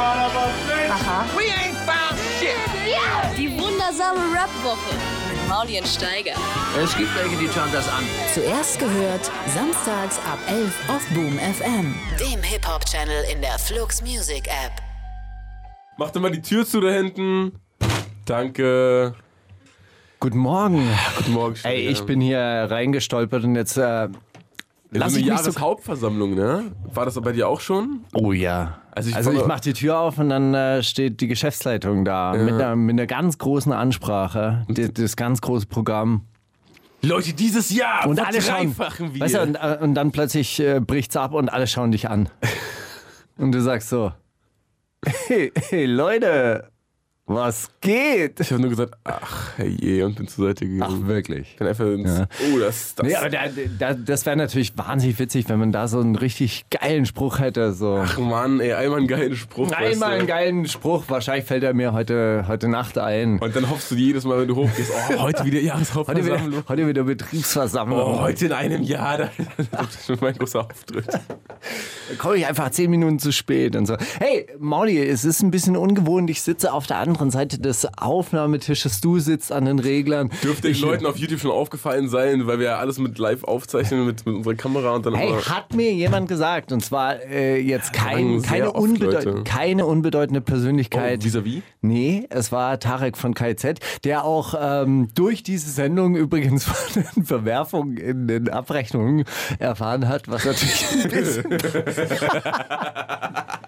Aha. We ain't found shit. Die wundersame Rap-Woche mit Mauli und Steiger. Es gibt welche, die schauen das an. Zuerst gehört, samstags ab 11 auf Boom FM. Dem Hip-Hop-Channel in der Flux Music App. Mach doch mal die Tür zu da hinten. Danke. Guten Morgen. Guten Morgen. Ey, Steiger. ich bin hier reingestolpert und jetzt äh, lass so ich eine. Jahreshauptversammlung, ne? War das bei dir auch schon? Oh ja. Also ich Also ich war- mach die Tür auf und dann äh, steht die Geschäftsleitung da mit, einer, mit einer ganz großen Ansprache, die, das ganz große Programm. Leute, dieses Jahr Und alle schauen, wir. weißt du, und, äh, und dann plötzlich äh, bricht's ab und alle schauen dich an. und du sagst so, hey, hey Leute, was geht? ich habe nur gesagt, ach je, und bin zur Seite gegangen. Ach wirklich? bin einfach ins, Ja. Oh, das, das. Nee, aber da, da, das wäre natürlich wahnsinnig witzig, wenn man da so einen richtig geilen Spruch hätte. So. Ach Mann, ey, einmal einen geilen Spruch. Einmal einen geilen Spruch, wahrscheinlich fällt er mir heute, heute Nacht ein. Und dann hoffst du jedes Mal, wenn du hochgehst, oh, heute wieder Heute Jahreshauptversammlung. wieder, heute wieder Betriebsversammlung. Oh, heute in einem Jahr, da- das ist schon mein großer Auftritt. Da komme ich einfach zehn Minuten zu spät und so. Hey, Mauli, es ist ein bisschen ungewohnt. Ich sitze auf der anderen Seite des Aufnahmetisches. Du sitzt an den Reglern. Dürfte den ich, Leuten auf YouTube schon aufgefallen sein, weil wir ja alles mit live aufzeichnen mit, mit unserer Kamera und dann Hey, hat mir jemand gesagt, und zwar äh, jetzt kein, keine, unbedeut keine unbedeutende Persönlichkeit. Oh, vis-à-vis? Nee, es war Tarek von KZ, der auch ähm, durch diese Sendung übrigens von den Verwerfungen in den Abrechnungen erfahren hat, was natürlich ein bisschen.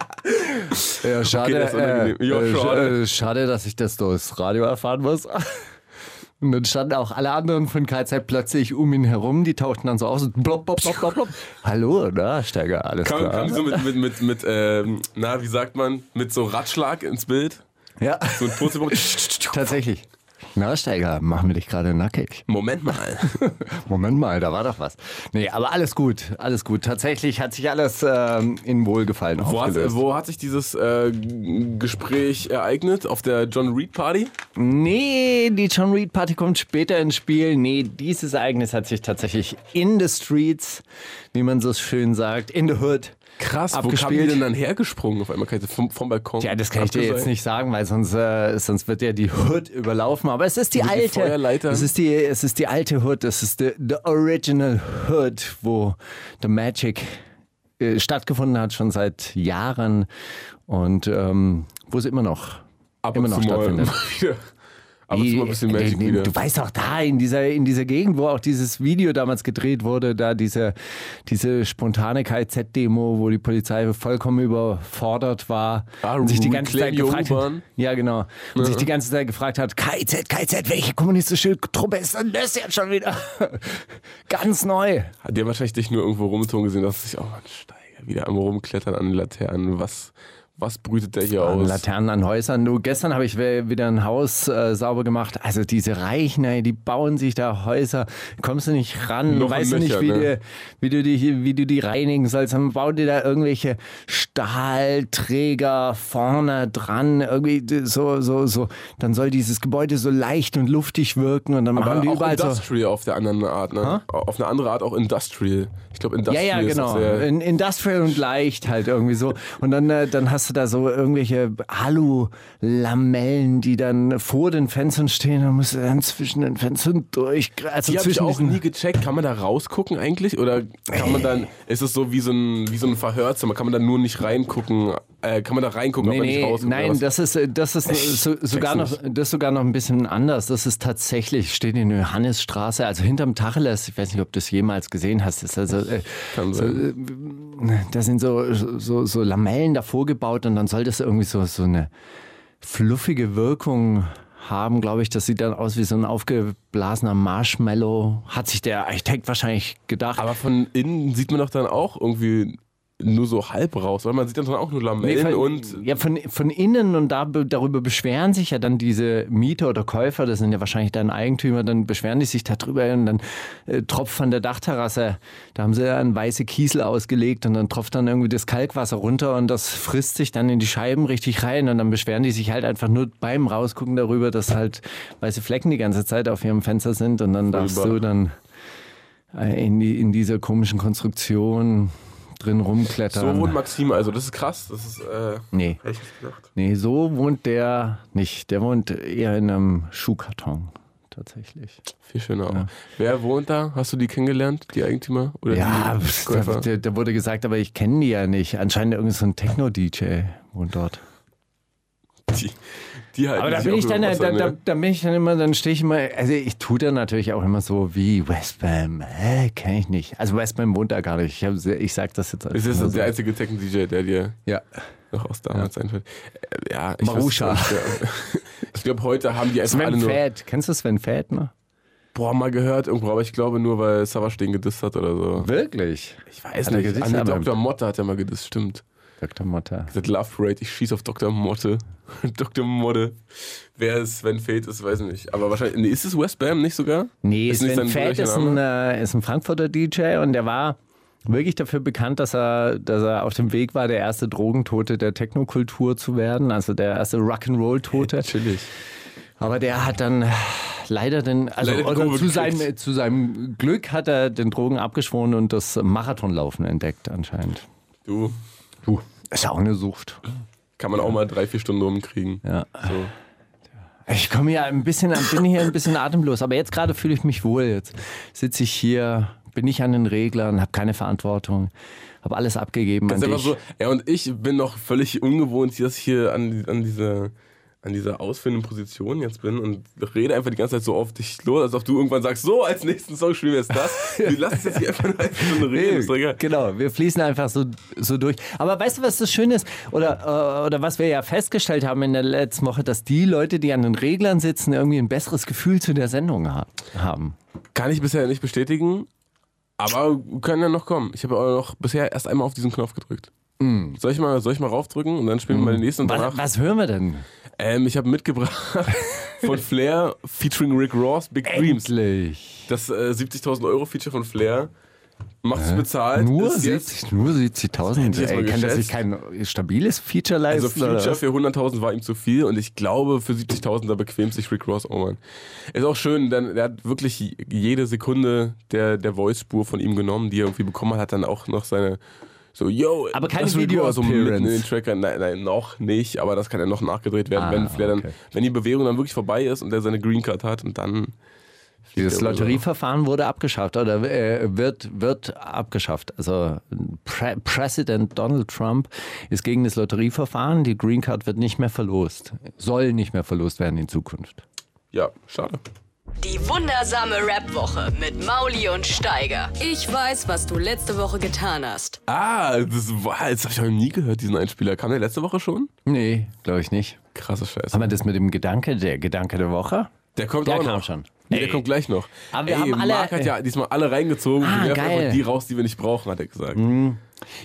ja, schade, das ist unangenehm. äh, Ja, äh, schade. äh, schade, dass ich das durchs Radio erfahren muss. Und dann standen auch alle anderen von KZ plötzlich um ihn herum, die tauchten dann so aus und blop, blop, blop, blop, blop. Hallo, na, Steiger, alles Kam, klar. kam so mit, mit, mit, mit ähm, na, wie sagt man, mit so Ratschlag ins Bild? ja, So ein Purzelbaum. tatsächlich. Na, Steiger, machen wir dich gerade nackig. Moment mal. Moment mal, da war doch was. Nee, aber alles gut, alles gut. Tatsächlich hat sich alles ähm, in Wohlgefallen Wo hat, aufgelöst. wo hat sich dieses äh, Gespräch ereignet? Auf der John Reed Party? Nee, die John Reed Party kommt später ins Spiel. Nee, dieses Ereignis hat sich tatsächlich in the streets, wie man so schön sagt, in the hood. Krass, wo kam Abgespielt. die denn dann hergesprungen auf einmal? Vom, vom Balkon? Ja, das kann ich dir jetzt nicht sagen, weil sonst, äh, sonst wird ja die Hood überlaufen. Aber es ist die den alte. Feuerleitern? Es ist die, es ist die alte Hood. Es ist the, the original Hood, wo The Magic äh, stattgefunden hat, schon seit Jahren. Und ähm, wo es immer noch, Ab immer und noch stattfindet. wieder. Ab und zu mal ein bisschen Magic Nee, nee, wieder. Du weißt auch da in dieser, in dieser Gegend, wo auch dieses Video damals gedreht wurde, da diese, diese spontane KZ-Demo, wo die Polizei vollkommen überfordert war Ah, und sich die ganze Zeit gefragt hat, ja genau, und sich die ganze Zeit gefragt hat, KZ, KZ, welche kommunistische Truppe ist denn das jetzt schon wieder? Ganz neu. Hat der wahrscheinlich dich nur irgendwo rumtun gesehen, dass sich, oh Mann, Steiger, wieder am rumklettern an den Laternen. Was, was brütet der hier aus? Laternen an Häusern. Du, gestern habe ich wieder ein Haus äh, sauber gemacht. Also diese Reichen, ey, die bauen sich da Häuser. Kommst du nicht ran, Noch weißt du nicht, wie, ne? du, wie, du die, wie du die reinigen sollst. Dann bauen die da irgendwelche Stahlträger vorne dran. Irgendwie so, so, so. Dann soll dieses Gebäude so leicht und luftig wirken und dann Aber machen die auch überall so. Industrial auf der anderen Art, ne? Auf eine andere Art auch Industrial. Ich glaube, Ja, Industrial ja, ist genau. auch sehr... In, Industrial und leicht halt irgendwie so. Und dann, äh, dann hast du da so irgendwelche Alu-Lamellen, die dann vor den Fenstern stehen. Dann musst du dann zwischen den Fenstern durch. Also Die habe ich auch nie gecheckt. Kann man da rausgucken eigentlich? Oder kann man dann, ist es so wie so ein, wie so ein Verhörzimmer? Kann man da nur nicht reingucken? Äh, kann man da reingucken, Nee, aber nicht nee, rausgucken? nein, das ist, äh, das ist so, sogar noch, nicht. das ist sogar noch ein bisschen anders. Das ist tatsächlich, steht in der Johannesstraße, also hinterm Tacheles. Ich weiß nicht, ob du es jemals gesehen hast. Das ist also, äh, Kann so, äh, da sind so, so, so Lamellen davor gebaut und dann soll das irgendwie so, so eine fluffige Wirkung haben, glaube ich. Das sieht dann aus wie so ein aufgeblasener Marshmallow. Hat sich der Architekt wahrscheinlich gedacht. Aber von innen sieht man doch dann auch irgendwie nur so halb raus, weil man sieht dann auch nur Nee, Lamellen von, und ja, von, von innen und da, darüber beschweren sich ja dann diese Mieter oder Käufer, das sind ja wahrscheinlich dann Eigentümer, dann beschweren die sich darüber und dann äh, tropft von der Dachterrasse, da haben sie ja einen weiße Kiesel ausgelegt und dann tropft dann irgendwie das Kalkwasser runter und das frisst sich dann in die Scheiben richtig rein und dann beschweren die sich halt einfach nur beim Rausgucken darüber, dass halt weiße Flecken die ganze Zeit auf ihrem Fenster sind und dann darfst Furchtbar. du dann äh, in, die, in dieser komischen Konstruktion drin rumklettern. So wohnt Maxim, also das ist krass. Das ist, äh, nee. hätte nee, so wohnt der nicht. Der wohnt eher in einem Schuhkarton. Tatsächlich. Viel schöner auch. Wer wohnt da? Hast du die kennengelernt, die Eigentümer? Oder Ja, da, da, wurde gesagt, aber ich kenne die ja nicht. Anscheinend irgendein so ein Techno-DJ wohnt dort. die, die halten Aber da bin ich dann, da, da, ne? da bin ich dann immer, dann stehe ich immer, also ich tue da natürlich auch immer so wie Westbam, hä, kenne ich nicht. Also Westbam wohnt da gar nicht. Ich, hab, ich sag das jetzt ist nur so. der einzige Techno-DJ, der dir Ja. noch aus damals einfällt. Äh, Ja, ich weiß Marusha. ja. Ich glaube, heute haben die einfach alle Sven nur. Fett, kennst du Sven Fett, ne? Boah, mal gehört irgendwo, aber ich glaube nur, weil Savage den gedisst hat oder so. Wirklich? Ich weiß Hat nicht. Dr. Motte hat er mal gedisst, stimmt. Dr. Motta. Das Love Parade, ich schieße auf Dr. Motte. Dr. Motte. Wer es Sven Fate ist, weiß ich nicht. Aber wahrscheinlich. Nee, ist es Westbam nicht sogar? Nee, ist Sven bürgerlicher ist ein, äh, ist ein Frankfurter DJ und der war wirklich dafür bekannt, dass er, dass er auf dem Weg war, der erste Drogentote der Technokultur zu werden, also der erste Rock'n'Roll-Tote. Chillig. Aber der hat dann leider den, also Leider oder zu, seinem, zu seinem Glück hat er den Drogen abgeschworen und das Marathonlaufen entdeckt anscheinend. Du, Du, ist ja auch eine Sucht. kann man auch mal drei, vier Stunden rumkriegen. Ja. So. Ich komme hier ein bisschen, bin hier ein bisschen atemlos, aber jetzt gerade fühle ich mich wohl. Jetzt sitze ich hier, bin ich an den Reglern, habe keine Verantwortung, habe alles abgegeben an dich. so, ja, und ich bin noch völlig ungewohnt, dass ich hier an, an dieser an dieser ausführenden Position jetzt bin und rede einfach die ganze Zeit so auf dich los, als ob du irgendwann sagst, so, als nächsten Song spielen wir jetzt das. Wir lassen es jetzt hier einfach eine Stunde reden. egal. Genau, wir fließen einfach so, so durch. Aber weißt du, was das Schöne ist? Oder, äh, oder was wir ja festgestellt haben in der letzten Woche, dass die Leute, die an den Reglern sitzen, irgendwie ein besseres Gefühl zu der Sendung ha haben. Kann ich bisher nicht bestätigen, aber können ja noch kommen. Ich habe auch noch bisher erst einmal auf diesen Knopf gedrückt. Soll, ich mal, soll ich mal raufdrücken und dann spielen wir mal den nächsten und Was, danach? was hören wir denn? Ähm, ich habe mitgebracht von Flair featuring Rick Ross, Big Dreams. Endlich. Das äh, 70.000 Euro Feature von Flair. Macht es bezahlt. Nur ist jetzt- 70 nur 70.000? hätte ich jetzt mal Ey, Kann das sich kein stabiles Feature leisten? Also oder Future was? für 100.000 war ihm zu viel und ich glaube für 70.000 da bequemt sich Rick Ross auch mal. Ist auch schön, denn er hat wirklich jede Sekunde der, der Voice-Spur von ihm genommen, die er irgendwie bekommen hat, hat dann auch noch seine so, yo, Aber keine das Ross so mitten in den. Track rein. Nein, nein, noch nicht, aber das kann ja noch nachgedreht werden, Ah, wenn Flair dann, okay. wenn die Bewährung dann wirklich vorbei ist und er seine Green Card hat und dann Dieses der. Lotterieverfahren wurde abgeschafft oder äh, wird, wird abgeschafft. Also Pre Präsident Donald Trump ist gegen das Lotterieverfahren. Die Green Card wird nicht mehr verlost. Soll nicht mehr verlost werden in Zukunft. Ja, schade. Die wundersame Rap-Woche mit Mauli und Steiger. Ich weiß, was du letzte Woche getan hast. Ah, das, war, das habe ich noch nie gehört, diesen Einspieler. Kam der letzte Woche schon? Nee, glaube ich nicht. Krasser Scheiß. Haben wir das mit dem Gedanke, der Gedanke der Woche? Der kommt Der auch kam noch. schon. Nee, der kommt gleich noch. Aber wir Ey, haben alle- Marc hat ja diesmal alle reingezogen. Ah, wir werfen geil. einfach die raus, die wir nicht brauchen, hat er gesagt.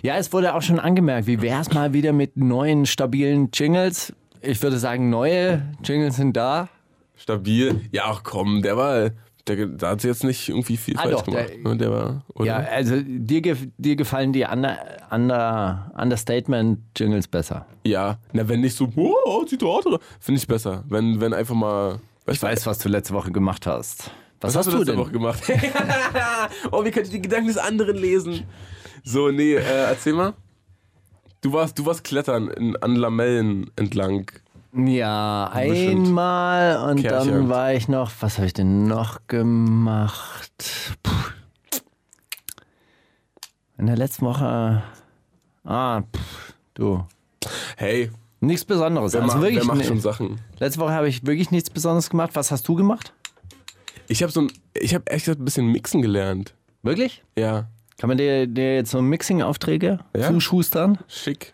Ja, es wurde auch schon angemerkt, wie wäre es mal wieder mit neuen, stabilen Jingles? Ich würde sagen, neue Jingles sind da. Stabil. Ja, ach komm, der war. Der, da hat sie jetzt nicht irgendwie viel Ah, falsch doch, gemacht. der- ne? der war. Ja, also dir, dir gefallen die Under, Under, Understatement-Jingles besser. ja. Na, wenn nicht so, oh, Zitate, finde ich besser. Wenn, wenn einfach mal. Ich weiß, was du letzte Woche gemacht hast. Was, Was hast, hast du letzte denn? Woche gemacht? oh, wie könnte ich die Gedanken des anderen lesen? So, nee, äh, erzähl mal. Du warst, du warst klettern in, an Lamellen entlang. Ja, Bestimmt. einmal und Kerchjagd. dann war ich noch, was habe ich denn noch gemacht? Puh. In der letzten Woche, ah, pff, du, Hey, nichts Besonderes. wer, also macht, wirklich, wer macht ne- schon Sachen? letzte Woche habe ich wirklich nichts Besonderes gemacht. Was hast du gemacht? Ich habe so ein, ich habe echt ein bisschen mixen gelernt. Wirklich? Ja, Kann man dir, dir jetzt so Mixing-Aufträge Ja. zuschustern? schick.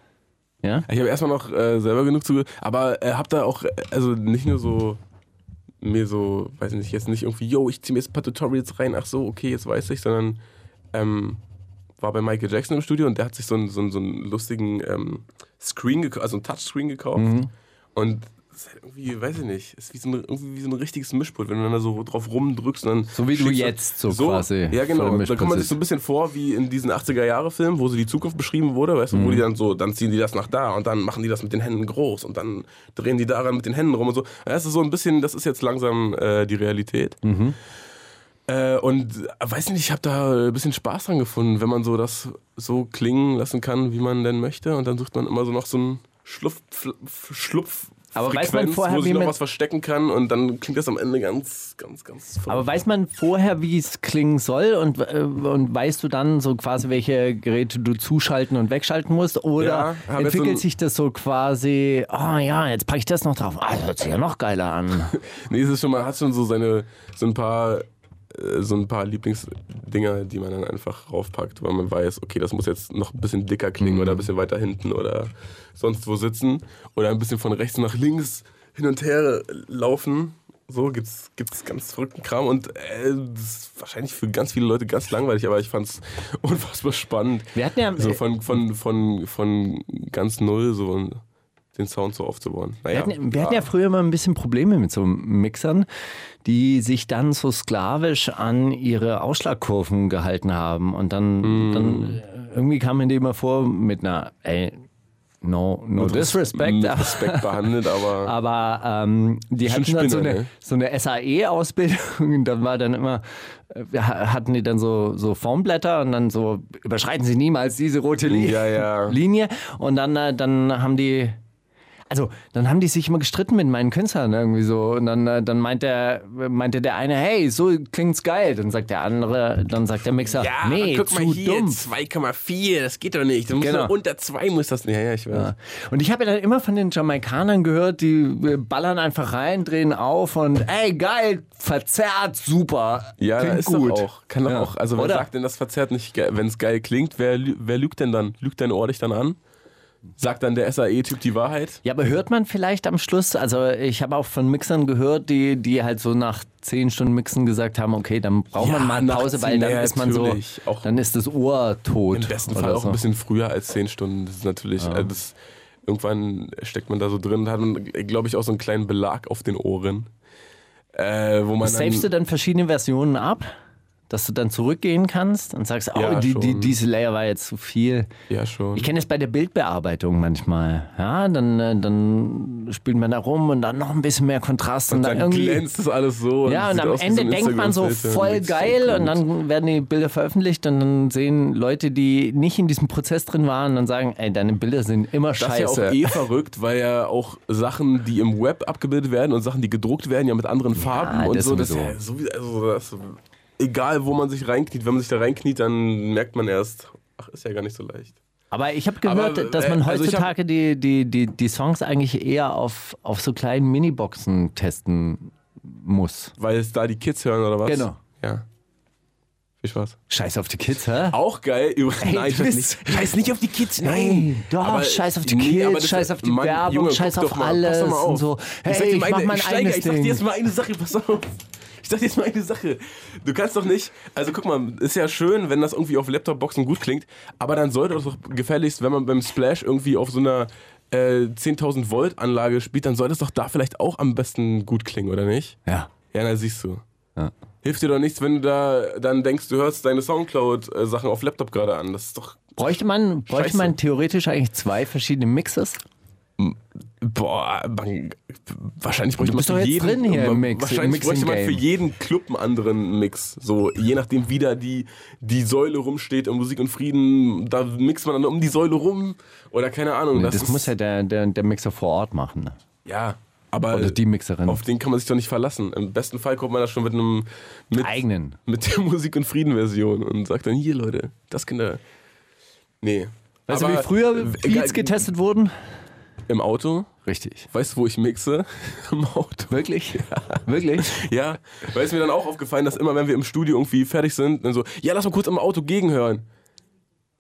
Ja? Ich habe erstmal noch äh, selber genug zu, aber äh, hab da auch, äh, also nicht nur so mir so, weiß ich nicht, jetzt nicht irgendwie, yo, ich zieh mir jetzt ein paar Tutorials rein, ach so, okay, jetzt weiß ich, sondern ähm, war bei Michael Jackson im Studio und der hat sich so einen, so einen, so einen lustigen ähm, Screen, also einen Touchscreen gekauft Mhm. und ist halt irgendwie, weiß ich nicht, ist wie so, ein, irgendwie wie so ein richtiges Mischpult, wenn du dann da so drauf rumdrückst und dann. So wie du jetzt so quasi Ja, genau. Da kommt man sich so ein bisschen vor wie in diesen 80er-Jahre-Filmen, wo so die Zukunft beschrieben wurde, weißt du, Mhm. wo die dann so, dann ziehen die das nach da und dann machen die das mit den Händen groß und dann drehen die daran mit den Händen rum und so. Das ist so ein bisschen, das ist jetzt langsam äh, die Realität. Mhm. Äh, und äh, weiß nicht, ich habe da ein bisschen Spaß dran gefunden, wenn man so das so klingen lassen kann, wie man denn möchte. Und dann sucht man immer so noch so einen Schlupf, Schlupf Aber weiß Frequenz, man vorher, wo wie sich noch was verstecken kann und dann klingt das am Ende ganz, ganz, ganz verrückt. Aber weiß man vorher, wie es klingen soll und, äh, und weißt du dann so quasi, welche Geräte du zuschalten und wegschalten musst? Oder Ja, entwickelt so sich das so quasi, oh ja, jetzt packe ich das noch drauf. Ah, das hört sich ja noch geiler an. Nee, es ist schon, man hat schon so seine, so ein paar, so ein paar Lieblingsdinger, die man dann einfach raufpackt, weil man weiß, okay, das muss jetzt noch ein bisschen dicker klingen oder ein bisschen weiter hinten oder sonst wo sitzen oder ein bisschen von rechts nach links hin und her laufen. So gibt's, gibt's ganz verrückten Kram und äh, das ist wahrscheinlich für ganz viele Leute ganz langweilig, aber ich fand's unfassbar spannend. Wir hatten ja, So von, von, von, von ganz null so den Sound so aufzubauen. Wir Naja, hatten, wir hatten ja früher immer ein bisschen Probleme mit so Mixern, die sich dann so sklavisch an ihre Ausschlagkurven gehalten haben. Und dann, Mm. dann äh, irgendwie kam mir die immer vor mit einer, ey, no, no disrespect. mit aber- Respekt behandelt, aber Aber ähm, die hatten dann so eine, ne? so eine SAE-Ausbildung und dann war dann immer, äh, ha- hatten die dann so, so Formblätter und dann so, überschreiten sie niemals diese rote Li Ja, ja. Linie und dann, äh, dann haben die, also dann haben die sich immer gestritten mit meinen Künstlern irgendwie so und dann, äh, dann meint der, meinte der eine, hey, so klingt's geil. Dann sagt der andere, dann sagt der Mixer, nee, guck zu mal hier, dumm. 2,4, das geht doch nicht. Genau. unter 2 muss das nicht. Ja, ja, ich weiß. Ja. Und ich habe ja dann immer von den Jamaikanern gehört, die äh, ballern einfach rein, drehen auf und ey, geil, verzerrt, super. Ja, klingt ist gut. doch auch. Kann doch Ja. auch. Also wer Oder? sagt denn, das verzerrt nicht, wenn es geil klingt? Wer, wer lügt denn dann? Lügt dein Ohr dich dann an? Sagt dann der SAE-Typ die Wahrheit? Ja, aber hört man vielleicht am Schluss, also ich habe auch von Mixern gehört, die, die halt so nach zehn Stunden Mixen gesagt haben, okay, dann braucht Ja, man mal eine Pause, weil zehn, dann ja, ist man so. Auch dann ist das Ohr tot. Im besten Fall auch so. ein bisschen früher als 10 Stunden. Das ist natürlich, äh, das, irgendwann steckt man da so drin, hat man, glaube ich, auch so einen kleinen Belag auf den Ohren. Äh, wo man Savest du dann verschiedene Versionen ab? Dass du dann zurückgehen kannst und sagst, oh, Ja, die, die, diese Layer war jetzt zu viel. ja, schon. Ich kenne es bei der Bildbearbeitung manchmal. Ja, dann, äh, dann spielt man da rum und dann noch ein bisschen mehr Kontrast und, und dann, dann irgendwie. glänzt das alles so. Ja, und sieht am Ende denkt man so voll so geil gut. und dann werden die Bilder veröffentlicht und dann sehen Leute, die nicht in diesem Prozess drin waren, und sagen, ey, deine Bilder sind immer Das ist ja scheiße. auch eh verrückt, weil ja auch Sachen, die im Web abgebildet werden und Sachen, die gedruckt werden, ja mit anderen Farben und das so. Das, ja also das, egal, wo man sich reinkniet, wenn man sich da reinkniet, dann merkt man erst, ach, ist ja gar nicht so leicht. Aber ich habe gehört, Aber, dass äh, man also ich heutzutage die, die, die, die Songs eigentlich eher auf, auf so kleinen Miniboxen testen muss. Weil es da die Kids hören oder was? Genau. Ja. Viel Spaß. Scheiß auf die Kids, hä? Auch geil. Übrigens, Ey, nein, scheiß bist- nicht, scheiß nicht auf die Kids, nein. Ey, doch, Aber- scheiß auf die nee, Kids, das- scheiß auf die Mann, Werbung, Junge, scheiß auf mal, alles mal auf. und so. ich Hey, dir ich mal mach eine, mein Steiger, eigenes ich sag dir jetzt mal eine Sache, pass auf. Ich sag dir jetzt mal eine Sache. Du kannst doch nicht, also guck mal, ist ja schön, wenn das irgendwie auf Laptop-Boxen gut klingt, aber dann sollte es doch gefährlichst, wenn man beim Splash irgendwie auf so einer äh, 10.000 Volt Anlage spielt, dann sollte es doch da vielleicht auch am besten gut klingen, oder nicht? Ja. Ja, na siehst du. Ja. Hilft dir doch nichts, wenn du da dann denkst, du hörst deine Soundcloud-Sachen auf Laptop gerade an. Das ist doch. Bräuchte man, bräuchte Scheiße. man theoretisch eigentlich zwei verschiedene Mixes? Boah, man, wahrscheinlich bräuchte Du man für jeden, hier Mix, wahrscheinlich bräuchte man für jeden Club einen anderen Mix. So, je nachdem, wie da die, die Säule rumsteht und Musik und Frieden, da mixt man dann um die Säule rum oder keine Ahnung. Das, ist, muss ja der, der, der Mixer vor Ort machen. Ne? ja, aber Oder die Mixerin. auf den kann man sich doch nicht verlassen. Im besten Fall kommt man da schon mit einem mit, Eigenen. mit der Musik und Frieden Version und sagt dann hier Leute, das Kinder. Nee. Weißt du, Aber, wie früher Beats getestet wurden? Im Auto? Richtig. Weißt du, wo ich mixe? Im Auto. Wirklich? Wirklich? Ja, weil es mir dann auch aufgefallen, dass immer, wenn wir im Studio irgendwie fertig sind, dann so, ja, lass mal kurz im Auto gegenhören.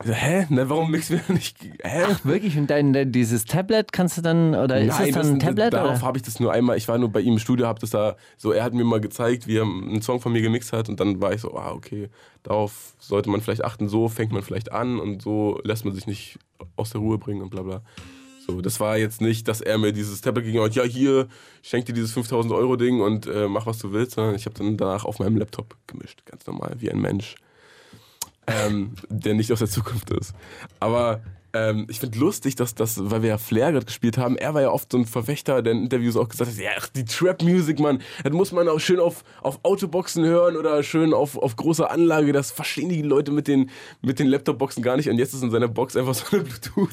So, hä? Na, warum mixen wir nicht? Hä? Wirklich? Und dein, dieses Tablet kannst du dann, oder ist das dann ein Tablet? darauf habe ich das nur einmal, ich war nur bei ihm im Studio, hab das da, so, er hat mir mal gezeigt, wie er einen Song von mir gemixt hat und dann war ich so, ah, okay, darauf sollte man vielleicht achten, so fängt man vielleicht an und so lässt man sich nicht aus der Ruhe bringen und bla bla. So, das war jetzt nicht, dass er mir dieses Tablet gegeben hat, ja, hier, schenk dir dieses 5000 Euro Ding und äh, mach, was du willst, sondern ich habe dann danach auf meinem Laptop gemischt, ganz normal, wie ein Mensch, ähm, der nicht aus der Zukunft ist. Aber Ähm, ich finde lustig, dass das, weil wir ja Flair gerade gespielt haben, er war ja oft so ein Verfechter, der in Interviews auch gesagt hat, ja, ach, die Trap-Music, Mann, das muss man auch schön auf, auf Autoboxen hören oder schön auf, auf großer Anlage, das verstehen die Leute mit den, mit den Laptop-Boxen gar nicht und jetzt ist in seiner Box einfach so, eine Bluetooth,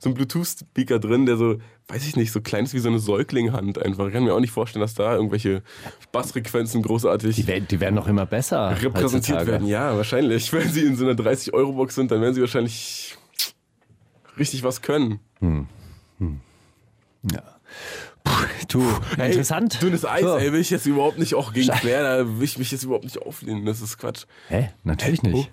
so ein Bluetooth-Speaker drin, der so, weiß ich nicht, so klein ist wie so eine Säuglinghand einfach. Ich kann mir auch nicht vorstellen, dass da irgendwelche Bassfrequenzen großartig Die, werden- die werden noch immer besser. repräsentiert heutzutage. werden. Ja, wahrscheinlich. Wenn sie in so einer 30-Euro-Box sind, dann werden sie wahrscheinlich richtig was können. Du, interessant. Dünnes Eis, So. ey, will ich jetzt überhaupt nicht auch gegen Quer, da will ich mich jetzt überhaupt nicht auflehnen. Das ist Quatsch. Hä? Natürlich nicht.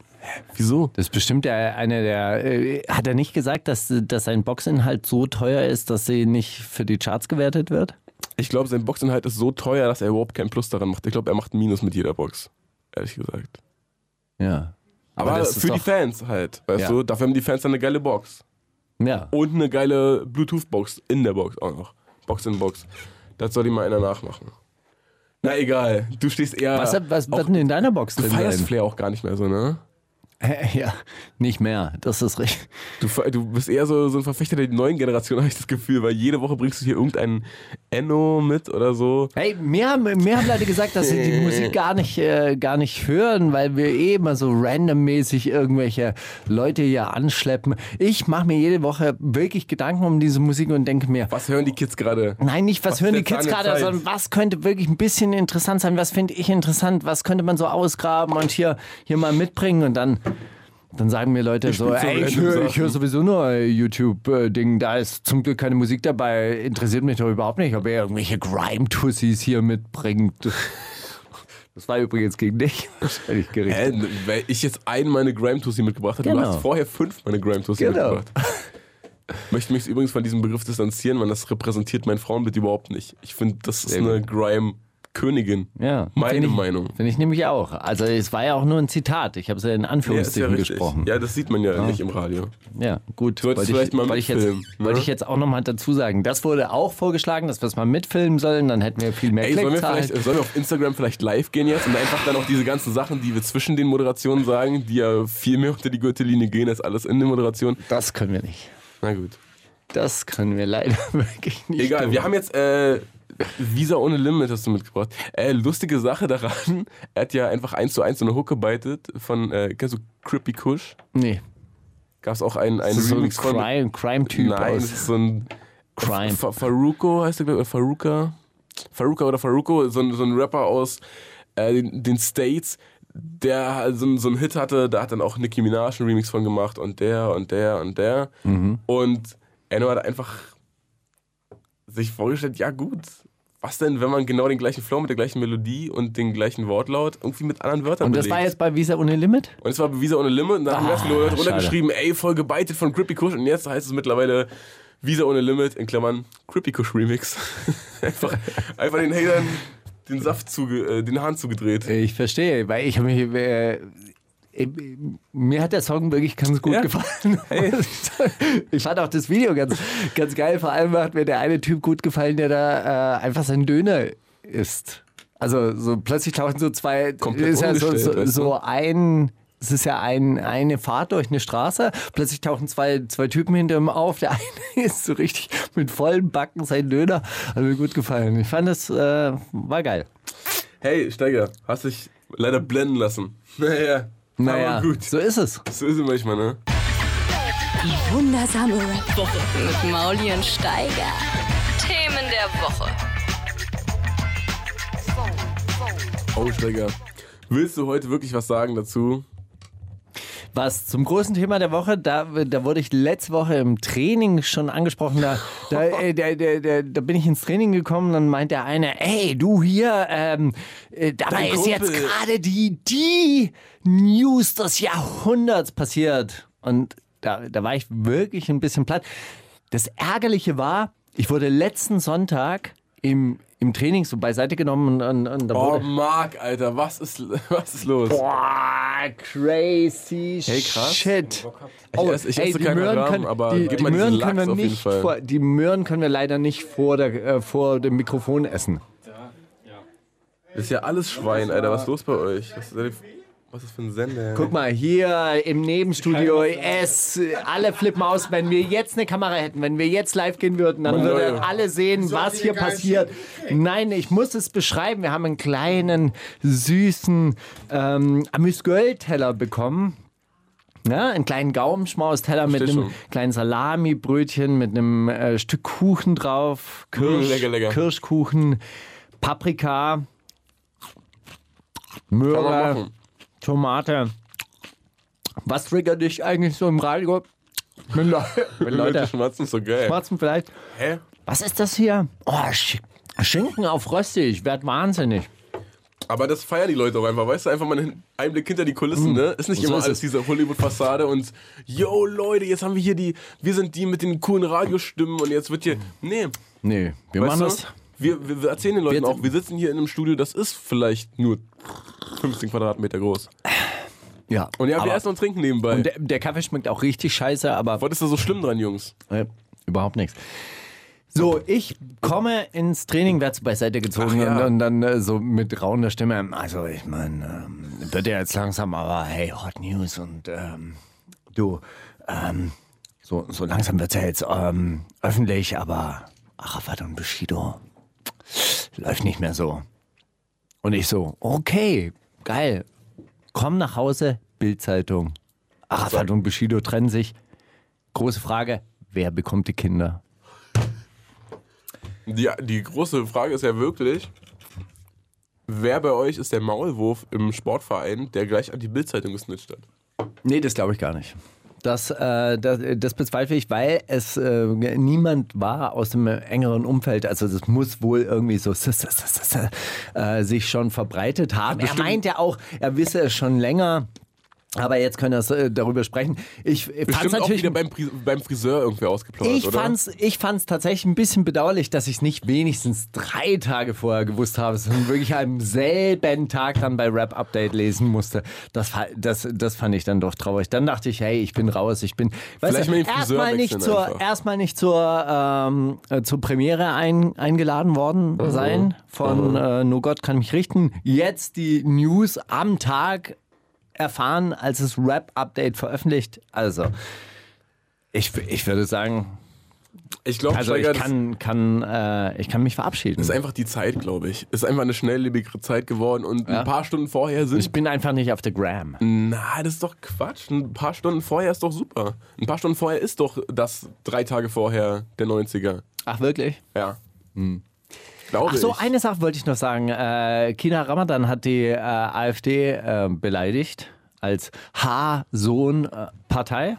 Wieso? Das ist bestimmt der, einer der. Äh, hat er nicht gesagt, dass, dass sein Boxinhalt so teuer ist, dass sie nicht für die Charts gewertet wird? Ich glaube, sein Boxinhalt ist so teuer, dass er überhaupt keinen Plus daran macht. Ich glaube, er macht ein Minus mit jeder Box. Ehrlich gesagt. Ja. Aber, ist für die Fans halt, weißt Ja. du? Dafür haben die Fans dann eine geile Box. Ja. Und eine geile Bluetooth-Box in der Box auch noch. Box in Box. Das soll die mal einer nachmachen. Na egal, du stehst eher. Was, was wird denn in deiner Box du drin feierst sein? Flair auch gar nicht mehr so, ne? Ja, nicht mehr. Das ist richtig. Du, du bist eher so, so ein Verfechter der neuen Generation, habe ich das Gefühl, weil jede Woche bringst du hier irgendeinen Enno mit oder so. Hey, mir haben, mir haben Leute gesagt, dass sie die Musik gar nicht, äh, gar nicht hören, weil wir eh immer so randommäßig irgendwelche Leute hier anschleppen. Ich mache mir jede Woche wirklich Gedanken um diese Musik und denke mir, Was hören die Kids gerade? Nein, nicht was, Was hören die Kids gerade, sondern was könnte wirklich ein bisschen interessant sein, was finde ich interessant, was könnte man so ausgraben und hier, hier mal mitbringen und dann, dann sagen mir Leute so, spielst so ey, ich höre hör sowieso nur YouTube-Ding, da ist zum Glück keine Musik dabei, interessiert mich doch überhaupt nicht, ob er irgendwelche Grime-Tussis hier mitbringt. Das war übrigens gegen dich wahrscheinlich gerichtet. Hä, weil ich jetzt einen meine Grime-Tussi mitgebracht habe. Du Genau. hast vorher fünf meine Grime-Tussi Genau. mitgebracht. Möchte mich übrigens von diesem Begriff distanzieren, weil das repräsentiert mein Frauenbild überhaupt nicht. Ich finde, das ist Sehr eine gut. Grime-Königin. Ja, Meine ich, Meinung. Finde ich nämlich auch. Also es war ja auch nur ein Zitat. Ich habe es ja in Ja, ist ja Anführungszeichen richtig. gesprochen. Ja, das sieht man ja nicht im Radio. Ja, gut. Wollte vielleicht ich, mal wollte ich, jetzt, mitfilmen, ne? wollte ich jetzt auch nochmal dazu sagen. Das wurde auch vorgeschlagen, dass wir es mal mitfilmen sollen. Dann hätten wir viel mehr Ey, sollen wir, sollen wir auf Instagram vielleicht live gehen jetzt und einfach dann auch diese ganzen Sachen, die wir zwischen den Moderationen sagen, die ja viel mehr unter die Gürtellinie gehen als alles in den Moderationen. Das können wir nicht. Na gut. Das können wir leider wirklich nicht. Egal, tun. wir haben jetzt äh, Visa ohne Limit hast du mitgebracht. Äh, lustige Sache daran, er hat ja einfach eins zu eins so eine Hook gebeitet von, äh, kennst du Crippy Kush? Nee. Gab es auch einen, einen Das ist so ein Remix von... Crime- Crime-Typ Nein, aus das ist so ein... Crime. Fa Faruko heißt der, glaub ich, oder Faruka? Faruka oder Faruko, so ein, so ein Rapper aus äh, den, den States, der halt so, einen- so einen Hit hatte, da hat dann auch Nicki Minaj einen Remix von gemacht und der und der und der. Mhm. Und Enno hat einfach sich vorgestellt, ja gut, was denn, wenn man genau den gleichen Flow mit der gleichen Melodie und den gleichen Wortlaut irgendwie mit anderen Wörtern Und das belegt. war jetzt bei Visa ohne Limit? Und es war Visa ohne Limit und da haben ganz viele Leute Ah, runtergeschrieben, ey, voll gebeitet von Crippy Kush und jetzt heißt es mittlerweile Visa ohne Limit, in Klammern Crippy Kush Remix. einfach, einfach den Hatern den Saft zuge, äh, den Hahn zugedreht. Ich verstehe, weil ich habe mich. Äh, mir hat der Song wirklich ganz gut Ja. gefallen. Ich fand auch das Video ganz, ganz geil. Vor allem hat mir der eine Typ gut gefallen, der da äh, einfach seinen Döner isst. Also so plötzlich tauchen so zwei. Komplett ist ja so, so, so ein. Es ist ja ein, eine Fahrt durch eine Straße. Plötzlich tauchen zwei, zwei Typen hinter ihm auf. Der eine ist so richtig mit vollen Backen sein Döner. Hat mir gut gefallen. Ich fand das äh, war geil. Hey, Steiger, hast dich leider blenden lassen. Naja, Naja, aber gut. so ist es. So ist es manchmal, ne? Die wundersame Rap-Woche mit Mauli und Steiger. Themen der Woche. Oh, Steiger. Willst du heute wirklich was sagen dazu? Was zum großen Thema der Woche, da, da wurde ich letzte Woche im Training schon angesprochen. Da, da, äh, da, da, da, bin ich ins Training gekommen und meint der eine, ey, du hier, ähm, äh, dabei Dein ist jetzt gerade die, die News des Jahrhunderts passiert. Und da, da war ich wirklich ein bisschen platt. Das Ärgerliche war, ich wurde letzten Sonntag im, im Training so beiseite genommen und, und, und Oh. Marc, Alter, was ist, was ist los? Boah, crazy Hey, krass. shit. Ich esse- ich esse die Möhren Rahmen, können, aber die, die Möhren können wir nicht vor, die Möhren können wir leider nicht vor, der, äh, vor dem Mikrofon essen. Das ist ja alles Schwein, Alter. Was ist los bei euch? Was, Was ist das für ein Sender? Guck mal, hier im Nebenstudio, es, alle flippen aus. Wenn wir jetzt eine Kamera hätten, wenn wir jetzt live gehen würden, dann würden alle sehen, was hier passiert. Nein, ich muss es beschreiben. Wir haben einen kleinen, süßen ähm, Amüsgöl-Teller bekommen. Ja, einen kleinen Gaumenschmausteller mit einem schon. kleinen Salami-Brötchen, mit einem äh, Stück Kuchen drauf, Kirsch, lecker, lecker. Kirschkuchen, Paprika, Kann man Möhre. Tomate. Was triggert dich eigentlich so im Radio? Wenn, Leu wenn Leute schmatzen, ist so geil. schmatzen vielleicht. Hä? Was ist das hier? Oh, Sch Schinken auf Rösti. Ich werd wahnsinnig. Aber das feiern die Leute auch einfach, weißt du, einfach mal einen Einblick hinter die Kulissen, ne? Ist nicht So immer ist alles es. diese Hollywood-Fassade und yo Leute, jetzt haben wir hier die, wir sind die mit den coolen Radiostimmen und jetzt wird hier, nee, Nee, wir weißt machen du? das. Wir, wir, wir erzählen den Leuten auch, wir sitzen hier in einem Studio, das ist vielleicht nur 15 Quadratmeter groß. Ja, Und ja, wir essen und trinken nebenbei. und der, der Kaffee schmeckt auch richtig scheiße, aber Was ist da so schlimm dran, Jungs? äh, überhaupt nichts. So, ich komme ins Training, werde so beiseite gezogen ja. und, und dann äh, so mit rauender Stimme. Also, ich meine, ähm, wird ja jetzt langsam, aber hey, Hot News und ähm, du, ähm, so, so langsam wird es ja jetzt ähm, öffentlich, aber Arafat und Bushido läuft nicht mehr so. Und ich so, okay, geil. Komm nach Hause, Bildzeitung. Arafat und Bushido trennen sich. Große Frage, wer bekommt die Kinder? Die, die große Frage ist ja wirklich, wer bei euch ist der Maulwurf im Sportverein, der gleich an die Bildzeitung gesnitcht hat? Nee, das glaube ich gar nicht. Das, äh, das, das bezweifle ich, weil es äh, niemand war aus dem engeren Umfeld. Also das muss wohl irgendwie so äh, sich schon verbreitet haben. Er meint ja auch, er wisse es schon länger. Aber jetzt können wir äh, darüber sprechen. Ich fand es Bestimmt auch natürlich wieder beim, Friseur irgendwie ausgeplaudert, Ich oder? fand's, ich fand's tatsächlich ein bisschen bedauerlich, dass ich es nicht wenigstens drei Tage vorher gewusst habe, sondern wirklich am selben Tag dann bei Rap Update lesen musste. Das, das, das fand ich dann doch traurig. Dann dachte ich, hey, ich bin raus, ich bin weißt Vielleicht du, den Friseur erstmal nicht zur erstmal nicht zur ähm, äh, zur Premiere ein, eingeladen worden sein von äh, No Gott kann mich richten. Jetzt die News am Tag erfahren, als es Rap Update veröffentlicht. Also ich, ich würde sagen, Ich glaube, also ich kann, kann, äh, ich kann mich verabschieden. ist einfach die Zeit, glaube ich. Ist einfach eine schnelllebigere Zeit geworden und Ja. ein paar Stunden vorher sind. Ich bin einfach nicht auf der Gram. Na, das ist doch Quatsch. Ein paar Stunden vorher ist doch super. Ein paar Stunden vorher ist doch das drei Tage vorher der 90er. Ach, wirklich? Ja. Glaube Ach so, ich. eine Sache wollte ich noch sagen. Äh, Kina Ramadan hat die äh, AfD äh, beleidigt als H-Sohn-Partei.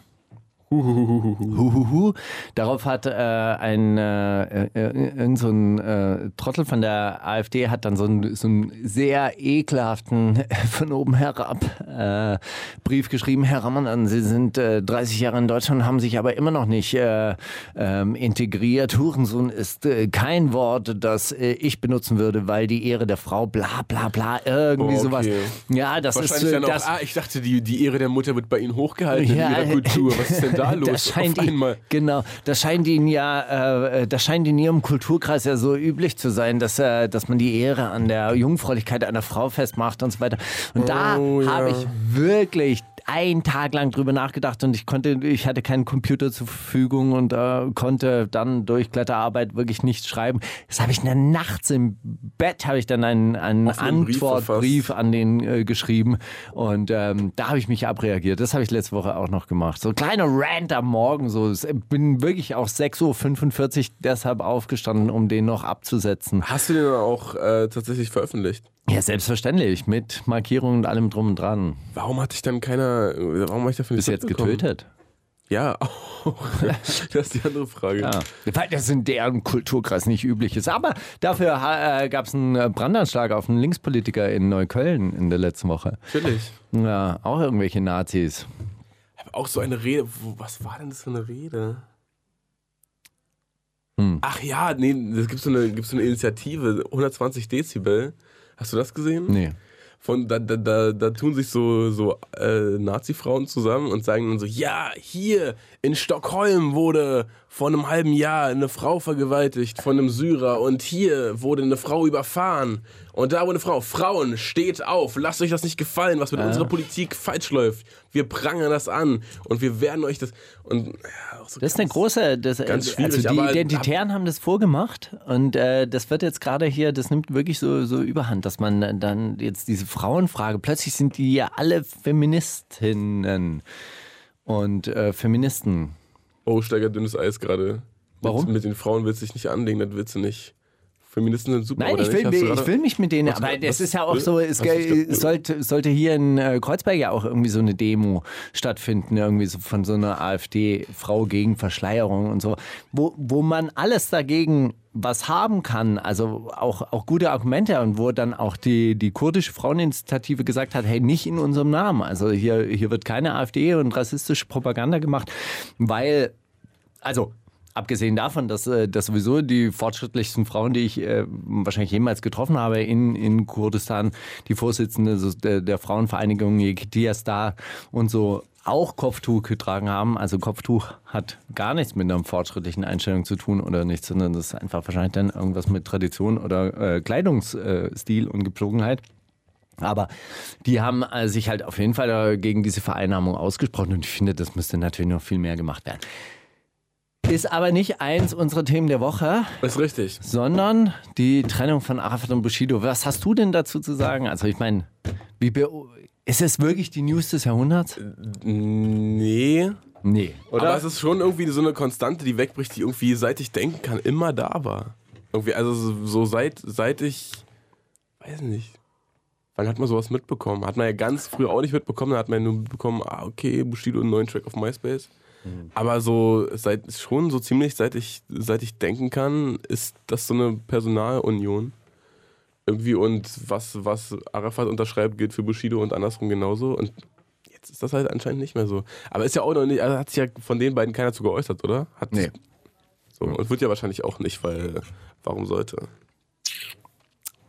Huhuhu. Darauf hat äh, ein, äh, äh, irgend so ein äh, Trottel von der AfD hat dann so einen, so einen sehr ekelhaften von oben herab äh, Brief geschrieben. Herr Ramadan, Sie sind äh, 30 Jahre in Deutschland, haben sich aber immer noch nicht äh, ähm, integriert. Hurensohn ist äh, kein Wort, das äh, ich benutzen würde, weil die Ehre der Frau, bla bla bla, irgendwie Okay. sowas. Ja, das ist Wahrscheinlich äh, dann auch, das, ah, ich dachte, die, die Ehre der Mutter wird bei Ihnen hochgehalten in Ja, ihrer Kultur. Was ist denn da los? Das scheint Auf ihn, einmal. genau, das scheint ihnen ja, äh, das scheint in ihrem Kulturkreis ja so üblich zu sein, dass, äh, dass man die Ehre an der Jungfräulichkeit einer Frau festmacht und so weiter. Und da Oh, ja. habe ich wirklich einen Tag lang drüber nachgedacht und ich konnte, ich hatte keinen Computer zur Verfügung und äh, konnte dann durch Kletterarbeit wirklich nichts schreiben. Das habe ich dann nachts im Bett habe ich dann einen, einen Antwortbrief an den äh, geschrieben und ähm, da habe ich mich abreagiert. Das habe ich letzte Woche auch noch gemacht. So ein kleiner Rant am Morgen. So. Ich bin wirklich auch 6.45 Uhr deshalb aufgestanden, um den noch abzusetzen. Hast du den auch äh, tatsächlich veröffentlicht? Ja, selbstverständlich. Mit Markierungen und allem drum und dran. Warum hat dich dann keiner, warum habe ich dafür Bis jetzt getötet. Ja, auch. das ist die andere Frage. Ja. Weil das in deren Kulturkreis nicht üblich ist. Aber dafür äh, gab es einen äh, Brandanschlag auf einen Linkspolitiker in Neukölln in der letzten Woche. Natürlich. Ja, auch irgendwelche Nazis. Ich auch so eine Rede. Was war denn das für eine Rede? Hm. Ach ja, nee, es gibt so, eine, gibt so eine Initiative, 120 Dezibel. Hast du das gesehen? Nee. von da, da, da, da tun sich so, so äh, Nazi-Frauen zusammen und sagen dann so, ja, hier in Stockholm wurde vor einem halben Jahr eine Frau vergewaltigt von einem Syrer und hier wurde eine Frau überfahren und da wurde eine Frau. Frauen, steht auf, lasst euch das nicht gefallen, was mit unserer Politik falsch läuft. Wir prangern das an und wir werden euch das und ja, so Das ist eine ganz- große, das, ganz also schwierig, die aber- Identitären haben das vorgemacht und äh, das wird jetzt gerade hier, das nimmt wirklich so, so überhand, dass man dann jetzt diese Frauenfrage, plötzlich sind die ja alle Feministinnen und äh, Feministen. Oh, Steiger dünnes Eis gerade. Warum? Mit, mit den Frauen willst du dich nicht anlegen, das willst du nicht. Feministen sind super, Nein, ich will, du ich will mich mit denen, aber das ist ja auch so, es sollte, sollte hier in äh, Kreuzberg ja auch irgendwie so eine Demo stattfinden, irgendwie so von so einer AfD-Frau gegen Verschleierung und so, wo, wo man alles dagegen was haben kann, also auch, auch gute Argumente und wo dann auch die, die kurdische Fraueninitiative gesagt hat, hey, nicht in unserem Namen, also hier, hier wird keine AfD und rassistische Propaganda gemacht, weil, also Abgesehen davon, dass, äh, dass sowieso die fortschrittlichsten Frauen, die ich äh, wahrscheinlich jemals getroffen habe in, in Kurdistan, die Vorsitzende der, der Frauenvereinigung Yekitiastar und so auch Kopftuch getragen haben. Also Kopftuch hat gar nichts mit einer fortschrittlichen Einstellung zu tun oder nichts, sondern das ist einfach wahrscheinlich dann irgendwas mit Tradition oder äh, Kleidungsstil und Gepflogenheit. Aber die haben äh, sich halt auf jeden Fall gegen diese Vereinnahmung ausgesprochen und ich finde, das müsste natürlich noch viel mehr gemacht werden. Ist aber nicht eins unserer Themen der Woche, Ist richtig. sondern die Trennung von Arafat und Bushido. Was hast du denn dazu zu sagen? Also ich meine, ist es wirklich die News des Jahrhunderts? Nee. Nee, Aber es ist schon irgendwie so eine Konstante, die wegbricht, die irgendwie, seit ich denken kann, immer da war. Irgendwie, also so, so seit, seit ich, weiß nicht, wann hat man sowas mitbekommen? Hat man ja ganz früh auch nicht mitbekommen, dann hat man ja nur mitbekommen, ah, okay, Bushido einen neuen Track auf MySpace. Aber so seit schon so ziemlich seit ich seit ich denken kann, ist das so eine Personalunion. Irgendwie und was was Arafat unterschreibt, gilt für Bushido und andersrum genauso und jetzt ist das halt anscheinend nicht mehr so. Aber ist ja auch noch nicht, also hat sich ja von den beiden keiner zu geäußert, oder? Hat Nee. So, und wird ja wahrscheinlich auch nicht, weil warum sollte?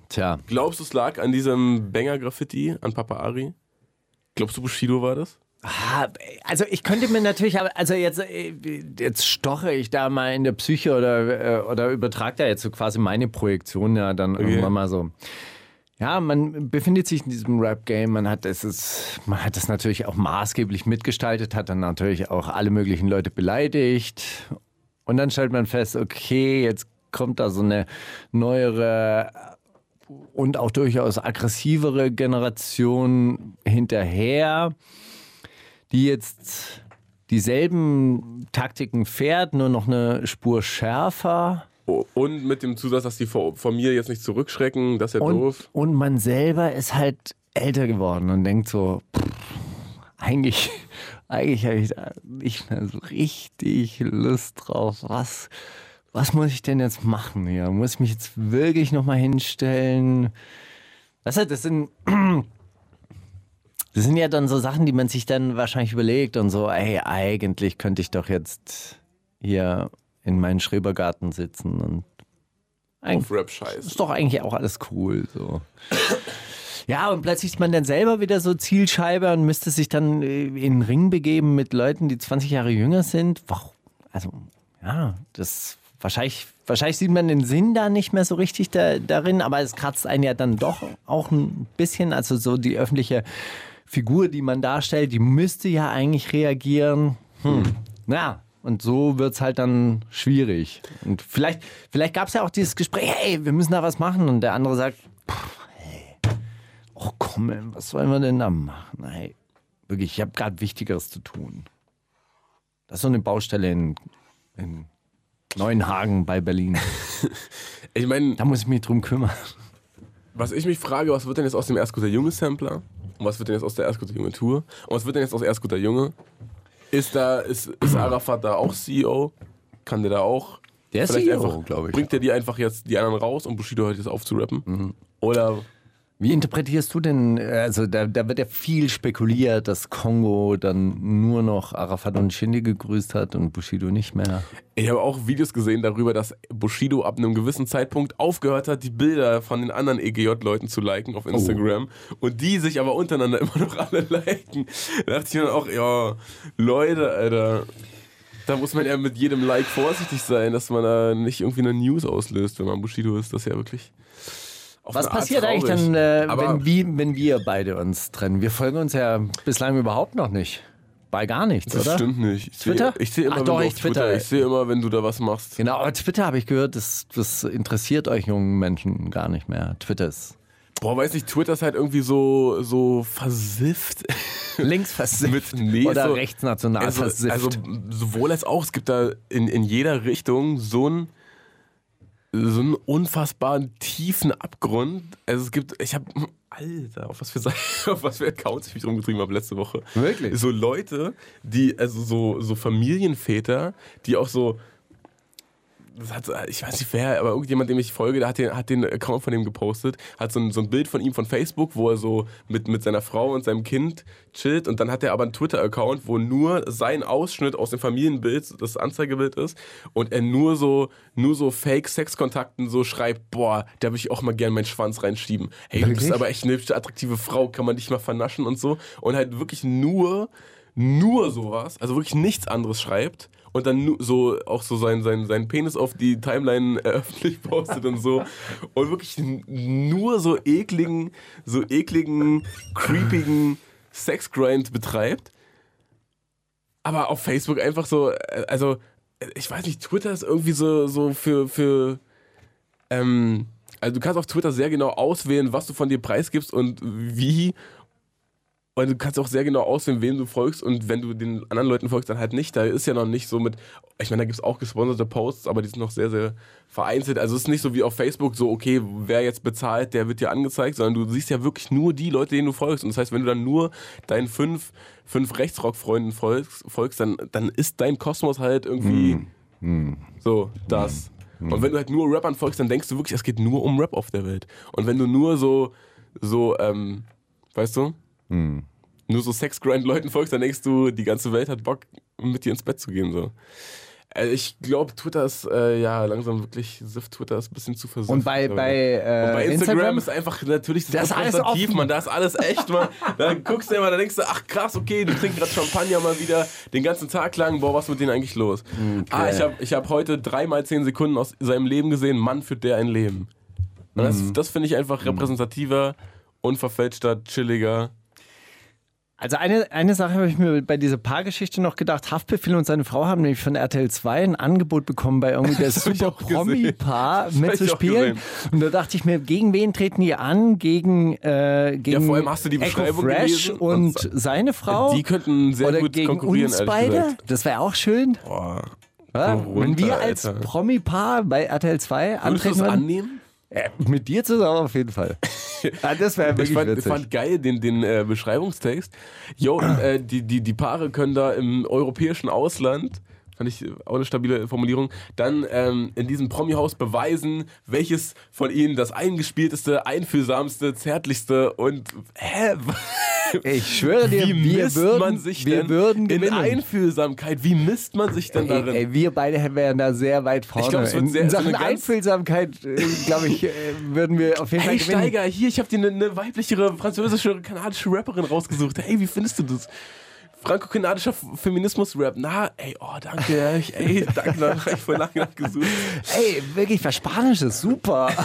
Tja, Glaubst du, es lag an diesem Banger-Graffiti an Papa Ari? Glaubst du, Bushido war das? Ah, Also ich könnte mir natürlich, also jetzt, äh, jetzt stoche ich da mal in der Psyche oder, äh, oder übertrage da jetzt so quasi meine Projektion ja dann irgendwann mal so. Ja, man befindet sich in diesem Rap-Game, man hat es ist, man hat es natürlich auch maßgeblich mitgestaltet, hat dann natürlich auch alle möglichen Leute beleidigt. Und dann stellt man fest, okay, jetzt kommt da so eine neuere und auch durchaus aggressivere Generation hinterher die jetzt dieselben Taktiken fährt, nur noch eine Spur schärfer. Oh, Und mit dem Zusatz, dass die vor, vor mir jetzt nicht zurückschrecken, das ist ja Und, doof. und man selber ist halt älter geworden und denkt so, pff, eigentlich, eigentlich habe ich da nicht mehr so richtig Lust drauf. Was, was muss ich denn jetzt machen hier? Muss ich mich jetzt wirklich nochmal hinstellen? Weißt du, das sind, das sind ja dann so Sachen, die man sich dann wahrscheinlich überlegt und so, ey, eigentlich könnte ich doch jetzt hier in meinen Schrebergarten sitzen und Auf Rap-Scheiß. ist doch eigentlich auch alles cool. So. Ja, und plötzlich ist man dann selber wieder so Zielscheibe und müsste sich dann äh, in den Ring begeben mit Leuten, die 20 Jahre jünger sind. Also, ja, das wahrscheinlich, wahrscheinlich sieht man den Sinn da nicht mehr so richtig da, darin, aber es kratzt einen ja dann doch auch ein bisschen. Also so die öffentliche Figur, die man darstellt, die müsste ja eigentlich reagieren. Hm. Ja, und so wird es halt dann schwierig. Und vielleicht, vielleicht gab es ja auch dieses Gespräch, hey, wir müssen da was machen. Und der andere sagt, hey, oh komm, was sollen wir denn da machen? Hey, wirklich, ich habe gerade Wichtigeres zu tun. Das ist so eine Baustelle in, in Neuenhagen bei Berlin. Ich meine, Da muss ich mich drum kümmern. was ich mich frage, was wird denn jetzt aus dem Erstguter Junge Sampler? Und was wird denn jetzt aus der Erstguter Junge Tour? Und was wird denn jetzt aus Erstguter Junge? Ist da, ist, ist Arafat da auch CEO? Kann der da auch? Der ist CEO, einfach- glaube ich. Bringt der die einfach jetzt die anderen raus, um Bushido heute jetzt aufzurappen? Oder Wie interpretierst du denn, also da, da wird ja viel spekuliert, dass Kongo dann nur noch Arafat und Shindy gegrüßt hat und Bushido nicht mehr. Ich habe auch Videos gesehen darüber, dass Bushido ab einem gewissen Zeitpunkt aufgehört hat, die Bilder von den anderen EGJ-Leuten zu liken auf Instagram und die sich aber untereinander immer noch alle liken. Da dachte ich mir dann auch, ja, Leute, Alter. Da muss man ja mit jedem Like vorsichtig sein, dass man da nicht irgendwie eine News auslöst, wenn man Bushido ist. Das ist ja wirklich. Was passiert eigentlich traurig. dann, äh, wenn, wir, wenn wir beide uns trennen? Wir folgen uns ja bislang überhaupt noch nicht. Bei gar nichts, Das oder? stimmt nicht. Ich Twitter? Seh, ich sehe immer, Ach doch, Twitter. Twitter. Ich sehe immer, wenn du da was machst. Genau, aber Twitter habe ich gehört, das, das interessiert euch jungen Menschen gar nicht mehr. Twitter ist Boah, weiß nicht, Twitter ist halt irgendwie so, so versifft. links versifft Mit- nee, oder so- rechtsnational Also, versifft. also sowohl als auch, es gibt da in, in jeder Richtung so ein so einen unfassbaren tiefen Abgrund. Also es gibt, ich habe, Alter, auf was für auf was für Accounts ich mich rumgetrieben habe letzte Woche. Wirklich? So Leute, die, also so, so Familienväter, die auch so, hat, ich weiß nicht wer, aber irgendjemand, dem ich folge, der hat den, hat den Account von dem gepostet, hat so ein, so ein Bild von ihm von Facebook, wo er so mit, mit seiner Frau und seinem Kind chillt und dann hat er aber einen Twitter-Account, wo nur sein Ausschnitt aus dem Familienbild das Anzeigebild ist und er nur so, nur so Fake-Sex-Kontakten so schreibt, boah, da würde ich auch mal gerne meinen Schwanz reinschieben. Hey, du bist aber echt eine hübsche, attraktive Frau, kann man dich mal vernaschen und so und halt wirklich nur nur sowas, also wirklich nichts anderes schreibt und dann so auch so seinen sein, sein Penis auf die Timeline äh, öffentlich postet und so und wirklich nur so ekligen, so ekligen, creepigen Sexgrind betreibt. Aber auf Facebook einfach so, äh, also ich weiß nicht, Twitter ist irgendwie so, so für, für ähm, also du kannst auf Twitter sehr genau auswählen, was du von dir preisgibst und wie und du kannst auch sehr genau auswählen, wem du folgst und wenn du den anderen Leuten folgst, dann halt nicht. Da ist ja noch nicht so mit, ich meine, da gibt es auch gesponserte Posts, aber die sind noch sehr, sehr vereinzelt. Also es ist nicht so wie auf Facebook so, okay, wer jetzt bezahlt, der wird dir angezeigt, sondern du siehst ja wirklich nur die Leute, denen du folgst. Und das heißt, wenn du dann nur deinen fünf, fünf Rechtsrock-Freunden folgst, folgst dann, dann ist dein Kosmos halt irgendwie so das. Und wenn du halt nur Rappern folgst, dann denkst du wirklich, es geht nur um Rap auf der Welt. Und wenn du nur so, so, ähm, weißt du, nur so Sexgrind-Leuten folgst, dann denkst du, die ganze Welt hat Bock, mit dir ins Bett zu gehen. So. Also ich glaube, Twitter ist äh, ja langsam wirklich, Sift Twitter ist ein bisschen zu versucht. Und bei, bei, äh, Und bei Instagram, Instagram ist einfach natürlich das, Das ist alles offen. man, da ist alles echt, man. Dann guckst du immer, da denkst du, ach krass, okay, du trinkst gerade Champagner mal wieder den ganzen Tag lang, boah, was ist mit denen eigentlich los? Ah, ich habe ich hab heute dreimal zehn Sekunden aus seinem Leben gesehen, Mann führt der ein Leben. Und das, Mhm. das finde ich einfach repräsentativer, unverfälschter, chilliger. Also eine, eine Sache habe ich mir bei dieser Paargeschichte noch gedacht. Haftbefehl und seine Frau haben nämlich von RTL 2 ein Angebot bekommen, bei irgendwie der Das Super. Promi-Paar Das mitzuspielen. Und da dachte ich mir, gegen wen treten die an? Gegen, äh, gegen Ja, vor allem hast du die Echo Beschreibung Fresh gelesen und seine Frau? Die könnten sehr Oder gut gegen konkurrieren, uns beide? Das wäre auch schön. Boah. Ja, Geh wenn wir runter, als. Promi-Paar bei RTL 2 Würdest du antreten würden. annehmen? Äh, mit dir zusammen auf jeden Fall. ja, das wäre Ich wirklich fand, witzig. fand geil den, den äh, Beschreibungstext. Jo, äh, die, die, die Paare können da im europäischen Ausland, fand ich auch eine stabile Formulierung, dann ähm, in diesem Promi-Haus beweisen, welches von ihnen das eingespielteste, einfühlsamste, zärtlichste und hä? ich schwöre dir, Wie wir misst würden, man sich wir denn würden in gewinnen. Einfühlsamkeit? Wie misst man sich denn darin? Ey, ey, wir beide wären da sehr weit vorne. Ich glaub, es wird in, sehr- in so Sachen ganz- Einfühlsamkeit, äh, glaube ich, äh, würden wir auf jeden Fall gewinnen. Steiger, hier, ich habe dir eine, eine weiblichere französische, kanadische Rapperin rausgesucht. Hey, wie findest du das? Franco-kanadischer F- Feminismus-Rap. Na, ey, oh, danke. Ich, ey, danke, da hab ich voll lange nach gesucht. Ey, wirklich, was Spanisches, super.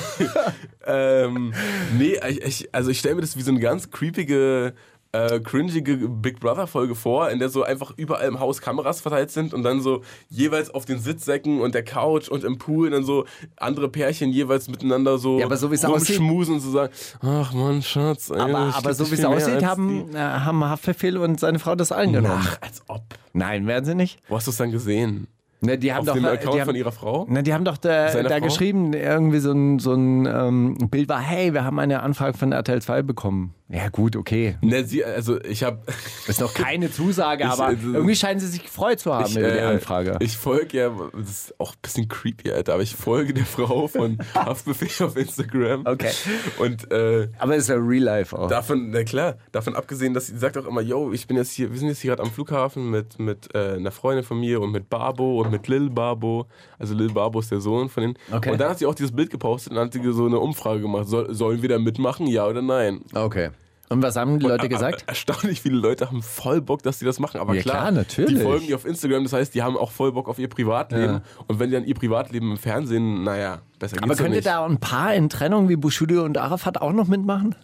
Ähm, nee, ich, ich, also ich stelle mir das wie so eine ganz creepige, äh, cringige Big Brother-Folge vor, in der so einfach überall im Haus Kameras verteilt sind und dann so jeweils auf den Sitzsäcken und der Couch und im Pool dann so andere Pärchen jeweils miteinander so Ja, aber so rumschmusen und so sagen, ach Mann, Schatz. Ey, Aber, aber so wie es aussieht, haben, äh, haben Haftbefehl und seine Frau das eingenommen. Ach, als ob. Nein, werden sie nicht. Wo hast du es dann gesehen? Ne, die haben Auf doch, dem äh, Account die haben, von ihrer Frau? Na, die haben doch da, da geschrieben, irgendwie so ein, so ein ähm, Bild war, hey, wir haben eine Anfrage von RTL 2 bekommen. Ja, gut, okay. Ne, sie, also ich habe. Das ist noch keine Zusage, Ich, aber äh, irgendwie scheinen sie sich gefreut zu haben Ich, über die äh, Anfrage. ich folge ja, das ist auch ein bisschen creepy, Alter, aber ich folge der Frau von Haftbefehl auf Instagram. Okay. Und äh, aber es ist ja Real Life auch. davon, na klar, davon abgesehen, dass sie sagt auch immer, yo, ich bin jetzt hier, wir sind jetzt hier gerade am Flughafen mit, mit äh, einer Freundin von mir und mit Babo und mit Lil Babo. Also Lil ist der Sohn von denen. Okay. Und dann hat sie auch dieses Bild gepostet und hat sie so eine Umfrage gemacht. Soll, sollen wir da mitmachen, ja oder nein? Okay. Und was haben die Leute Und, gesagt? Erstaunlich viele Leute haben voll Bock, dass sie das machen. Aber Ja, klar, klar, natürlich. die folgen ihr auf Instagram, das heißt, die haben auch voll Bock auf ihr Privatleben. Ja. Und wenn die dann ihr Privatleben im Fernsehen, naja, besser geht's Aber ja könnte nicht. da ein paar in Trennung wie Bushido und Arafat auch noch mitmachen?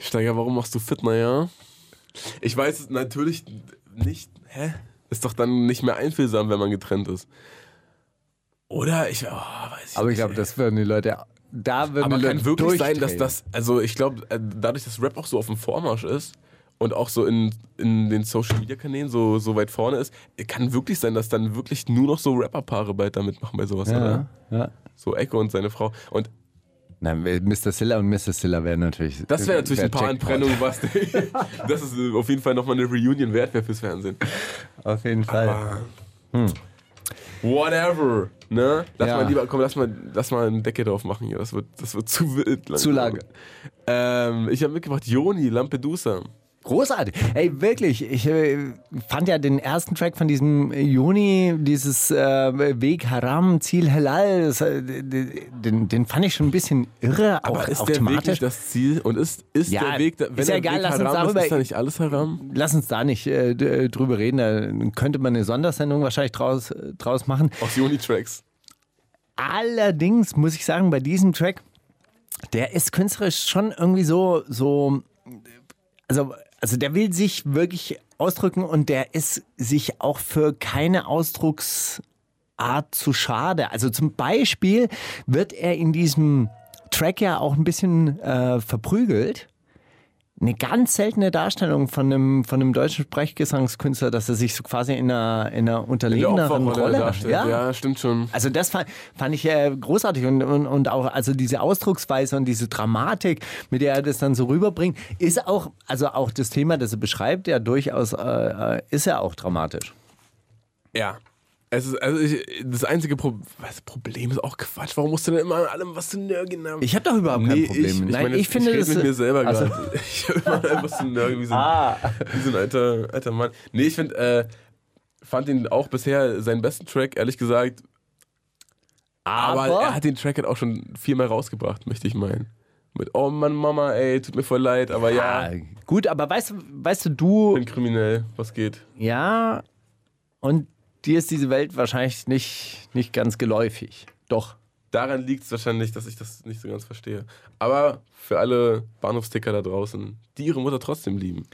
Steiger, warum machst du Fitner, ja? Ich weiß es natürlich nicht. Hä? Ist doch dann nicht mehr einfühlsam, wenn man getrennt ist. Oder? Ich, oh, weiß ich Aber ich glaube, das würden die Leute. Da würden Aber die Leute kann wirklich sein, dass das, also ich glaube, äh, dadurch, dass Rap auch so auf dem Vormarsch ist und auch so in, in den Social Media Kanälen so, so weit vorne ist, kann wirklich sein, dass dann wirklich nur noch so Rapperpaare bald da mitmachen bei sowas, Ja, oder? ja. So Echo und seine Frau. Und Nein, Mr. Silla und Mrs. Silla wären natürlich. das wäre natürlich wär ein paar Jackpot. Entbrennungen, was das ist äh, auf jeden Fall nochmal eine Reunion wert wäre fürs Fernsehen. Auf jeden Fall. Whatever. Ne? Lass Ja. mal lieber, komm, lass mal, lass mal einen Deckel drauf machen hier. Das wird, das wird zu wild. Zu lange. Ähm, ich habe mitgebracht Joni, Lampedusa. Großartig. Ey, wirklich. Ich äh, fand ja den ersten Track von diesem Juni, dieses äh, Weg Haram, Ziel Halal, das, äh, den, den fand ich schon ein bisschen irre. Aber auch, ist auch der Weg thematisch. nicht das Ziel? Und ist, ist Ja, der Weg, wenn ist ja egal, Weg lass uns haram darüber- ist, ist da nicht alles haram? Lass uns da nicht äh, d- drüber reden. Da könnte man eine Sondersendung wahrscheinlich draus, äh, draus machen. Aus Joni-Tracks. Allerdings muss ich sagen, bei diesem Track, der ist künstlerisch schon irgendwie so, so also, also der will sich wirklich ausdrücken und der ist sich auch für keine Ausdrucksart zu schade. Also zum Beispiel wird er in diesem Track ja auch ein bisschen äh, verprügelt. Eine ganz seltene Darstellung von einem, von einem deutschen Sprechgesangskünstler, dass er sich so quasi in einer, in einer unterlegeneren Rolle darstellt. Ja. stimmt schon. also das fand, fand ich äh, großartig und, und, und auch also diese Ausdrucksweise und diese Dramatik, mit der er das dann so rüberbringt, ist auch, also auch das Thema, das er beschreibt, ja durchaus, äh, äh, ist ja auch dramatisch. Ja. Es ist, also ich, das einzige Pro was, Problem ist auch Quatsch. Warum musst du denn immer an allem was zu nörgeln haben? Ich habe doch überhaupt kein Nee, Problem. ich, ich, Nein, meine, ich finde ich das. mit mir selber also- gerade. Ich habe immer an allem was zu nörgeln, wie so ein, wie so ein alter, alter Mann. Nee, ich finde, äh, fand ihn auch bisher seinen besten Track, ehrlich gesagt. Aber, Aber- er hat den Track halt auch schon viermal rausgebracht, möchte ich meinen. Mit, oh Mann, Mama, ey, tut mir voll leid, aber ja, Ah, gut, aber weißt, du- weißt du, du, bin kriminell, was geht? ja, und dir ist diese Welt wahrscheinlich nicht, nicht ganz geläufig. Doch. Daran liegt es wahrscheinlich, dass ich das nicht so ganz verstehe. Aber für alle Bahnhofsticker da draußen, die ihre Mutter trotzdem lieben.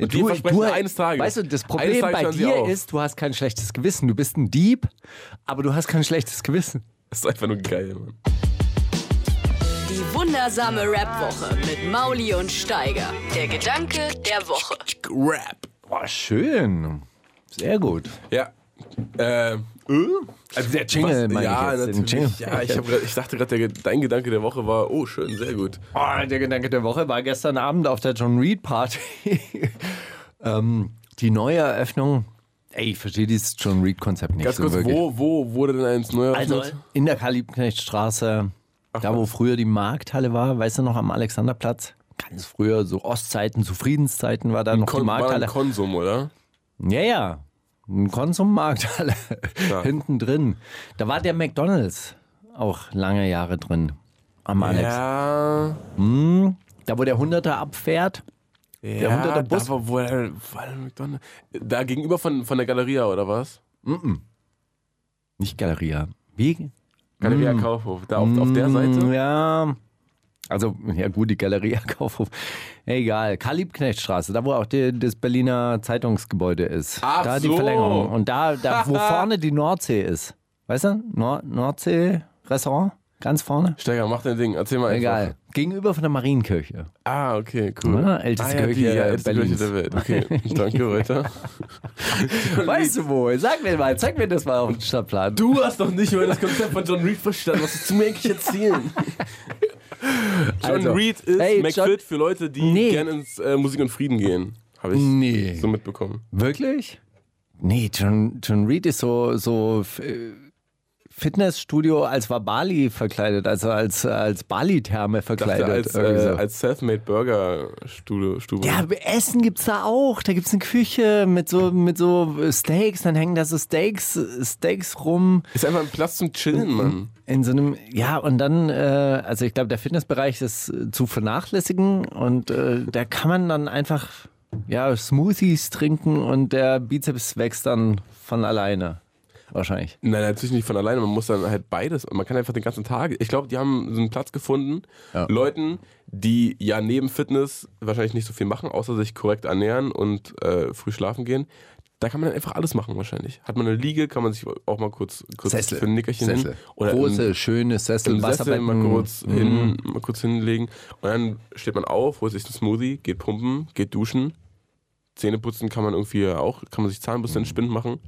Und die versprechen eines Tages. Weißt du, das Problem bei dir ist, du hast kein schlechtes Gewissen. Du bist ein Dieb, aber du hast kein schlechtes Gewissen. Das ist einfach nur geil, Mann. Die wundersame Rap-Woche mit Mauli und Steiger. Der Gedanke der Woche. Rap. Boah, schön. Sehr gut. Ja. Äh, äh? Also der Jingle, meine ja, ich jetzt, den natürlich. Jingle. Ja, ich, hab grad, ich dachte gerade, dein Gedanke der Woche war, oh, schön, sehr gut. Oh, der Gedanke der Woche war gestern Abend auf der John Reed Party. ähm, die neue Eröffnung. Ey, ich verstehe dieses John Reed Konzept nicht Ganz so kurz, wirklich. wo, wo wurde denn eins neu Also eröffnet? in der Karl-Liebknecht-Straße, da wo früher die Markthalle war, weißt du noch, am Alexanderplatz? Ganz früher, so Ostzeiten, zu Friedenszeiten war da noch die Kon war ein Markthalle. Konsum, oder? Ja, ja. Ein Konsummarkthalle Ja. hinten drin. Da war der McDonalds auch lange Jahre drin. Am Alex. Ja. Da, wo der Hunderter abfährt. ja, Hunderter Bus. Da war, wo der, der McDonald's? Da gegenüber von, von der Galeria, oder was? Nicht Galeria. Wie? Galeria Kaufhof. Da auf, auf der Seite? Mm, Ja. Also, ja gut, die Galeria Kaufhof. Egal. Karl-Liebknecht-Straße, da wo auch die, das Berliner Zeitungsgebäude ist. Ach da die so. Verlängerung. Und da, da wo vorne die Nordsee ist. Weißt du? Nord Nordsee-Restaurant? Ganz vorne? Steiger, mach dein Ding. Erzähl mal Egal. einfach. Gegenüber von der Marienkirche. Ah, okay, cool. Ja, älteste ah, ja, die, Kirche ja, älteste. Kirche der Welt. Okay, danke, weiter. Weißt du wo? Sag mir mal, zeig mir das mal auf dem Stadtplan. Du hast doch nicht mal das Konzept von John Reed verstanden. Was willst du mir eigentlich erzählen? John Also, Reed ist hey, McFit für Leute, die Nee. gerne ins äh, Musik und Frieden gehen. Habe ich Nee. so mitbekommen. Wirklich? Nee, John, John Reed ist so, so äh, Fitnessstudio als war Bali verkleidet, also als, als Bali-Therme verkleidet. als, äh, so. als Selfmade Burger Stube. Stube. ja, Essen gibt's da auch. Da gibt's eine Küche mit so, mit so Steaks, dann hängen da so Steaks, Steaks rum. Ist einfach ein Platz zum Chillen, Mann. In so einem, ja, und dann, äh, also ich glaube, der Fitnessbereich ist äh, zu vernachlässigen und äh, da kann man dann einfach, ja, Smoothies trinken und der Bizeps wächst dann von alleine. Wahrscheinlich. Nein, natürlich nicht von alleine. Man muss dann halt beides. Man kann einfach den ganzen Tag. Ich glaube, die haben so einen Platz gefunden. Ja. Leuten, die ja neben Fitness wahrscheinlich nicht so viel machen, außer sich korrekt ernähren und äh, früh schlafen gehen. Da kann man dann einfach alles machen wahrscheinlich. Hat man eine Liege, kann man sich auch mal kurz, kurz für ein Nickerchen Sessel. hin. Oder Große, schöne Sessel, im Sessel mal kurz, hin, mal kurz hinlegen. Und dann steht man auf, holt sich einen Smoothie, geht pumpen, geht duschen. Zähne putzen kann man irgendwie auch, kann man sich Zahnbürste in den Spind machen.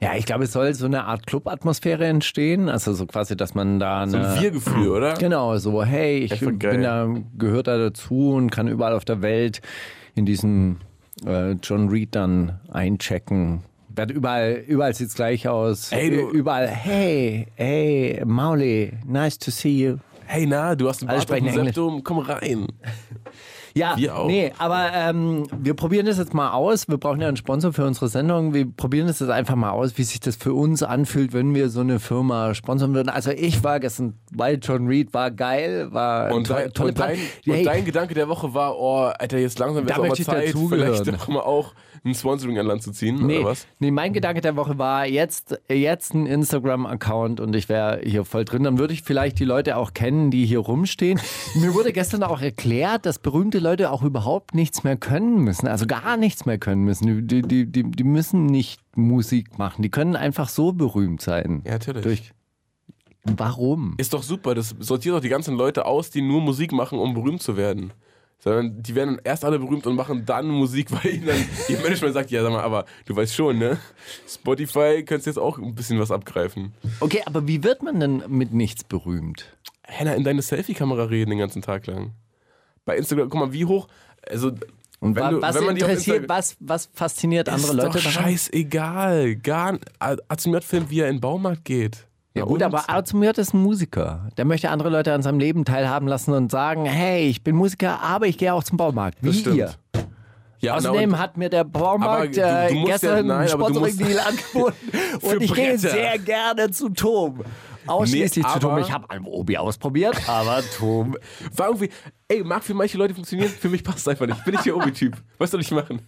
Ja, ich glaube, es soll so eine Art Club-Atmosphäre entstehen. Also so quasi, dass man da So eine, ein Wir-Gefühl, oder? Genau, so, hey, ich bin geil. da, gehört da dazu und kann überall auf der Welt in diesen äh, John Reed dann einchecken. Wird überall, überall sieht's gleich aus. Ey, du- überall, hey, hey, Mauli, nice to see you. Hey, na, du hast ein Alle Bart sprechen Englisch. Septum, komm rein. Ja, Wir auch. nee, aber ähm, wir probieren das jetzt mal aus. Wir brauchen ja einen Sponsor für unsere Sendung. Wir probieren das jetzt einfach mal aus, wie sich das für uns anfühlt, wenn wir so eine Firma sponsern würden. Also ich war gestern bei John Reed, war geil, war Und, to- dein, tolle und, dein, Party. und Hey, dein Gedanke der Woche war, oh, Alter, jetzt langsam wird es auch mal Zeit, vielleicht doch mal auch ein Sponsoring an Land zu ziehen, Nee, oder was? nee, mein Gedanke der Woche war jetzt, jetzt ein Instagram-Account und ich wäre hier voll drin. Dann würde ich vielleicht die Leute auch kennen, die hier rumstehen. Mir wurde gestern auch erklärt, dass berühmte Leute auch überhaupt nichts mehr können müssen, also gar nichts mehr können müssen. Die, die, die, die müssen nicht Musik machen, die können einfach so berühmt sein. Ja, natürlich. Durch. Warum? Ist doch super, das sortiert doch die ganzen Leute aus, die nur Musik machen, um berühmt zu werden. Sondern die werden erst alle berühmt und machen dann Musik, weil ihnen dann ihr Management sagt, ja sag mal, aber du weißt schon, ne? Spotify könntest jetzt auch ein bisschen was abgreifen. Okay, aber wie wird man denn mit nichts berühmt? Henna, in deine Selfie-Kamera reden den ganzen Tag lang. Bei Instagram, guck mal, wie hoch, also Und wenn du- was wenn man interessiert, was, was fasziniert andere ist Leute doch daran? scheißegal. Gar Azumir filmt, wie er in den Baumarkt geht. Ja Na gut, aber Arzumiert ist ein Musiker. Der möchte andere Leute an seinem Leben teilhaben lassen und sagen, hey, ich bin Musiker, aber ich gehe auch zum Baumarkt. Wie ihr. Ja, na, Außerdem und- hat mir der Baumarkt Aber du- du äh, ja- gestern nein, einen Sponsoring-Deal angeboten und ich gehe sehr gerne zu Tom. Ausschließlich Nee, zu Tom. Ich habe einen Obi ausprobiert, aber Tom. War irgendwie, ey, mag für manche Leute funktionieren, für mich passt es einfach nicht. Bin ich der Obi-Typ. Was soll ich machen?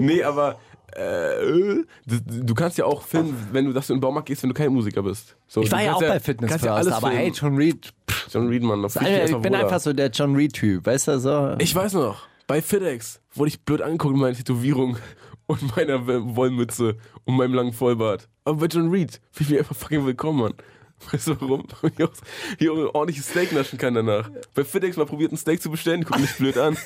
Nee, aber äh, du, du kannst ja auch filmen, wenn du, dass du in den Baumarkt gehst, wenn du kein Musiker bist. So, Ich war ja auch kannst bei Fitness kannst ja First, alles aber hey, filmen. John Reed. pff, John Reedman, da fühl ich ich bin einfach so der John Reed-Typ, weißt du so? Ich weiß noch, bei FedEx wurde ich blöd angeguckt mit meiner Tätowierung und meiner Wollmütze und meinem langen Vollbart. Aber bei John Reed fühle ich mich einfach fucking willkommen, Mann. Weißt du warum? Weil ich auch hier ein ordentliches Steak naschen kann danach. Bei FedEx mal probiert, ein Steak zu bestellen, gucken mich blöd an.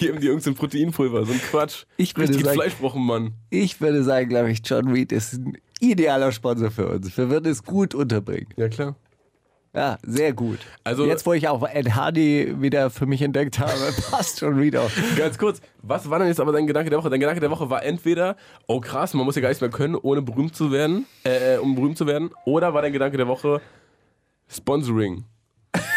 Geben dir irgendein Proteinpulver, so ein Quatsch. Ich würde Richtig sagen- Fleischbrochen, Mann. Ich würde sagen, glaube ich, John Reed ist ein idealer Sponsor für uns. Wir würden es gut unterbringen. Ja, klar. Ja, sehr gut. Also- Jetzt, wo ich auch Ed Hardy wieder für mich entdeckt habe, passt John Reed auch. Ganz kurz, was war denn jetzt aber dein Gedanke der Woche? Dein Gedanke der Woche war entweder, oh krass, man muss ja gar nichts mehr können, ohne berühmt zu werden, äh, um berühmt zu werden, oder war dein Gedanke der Woche Sponsoring?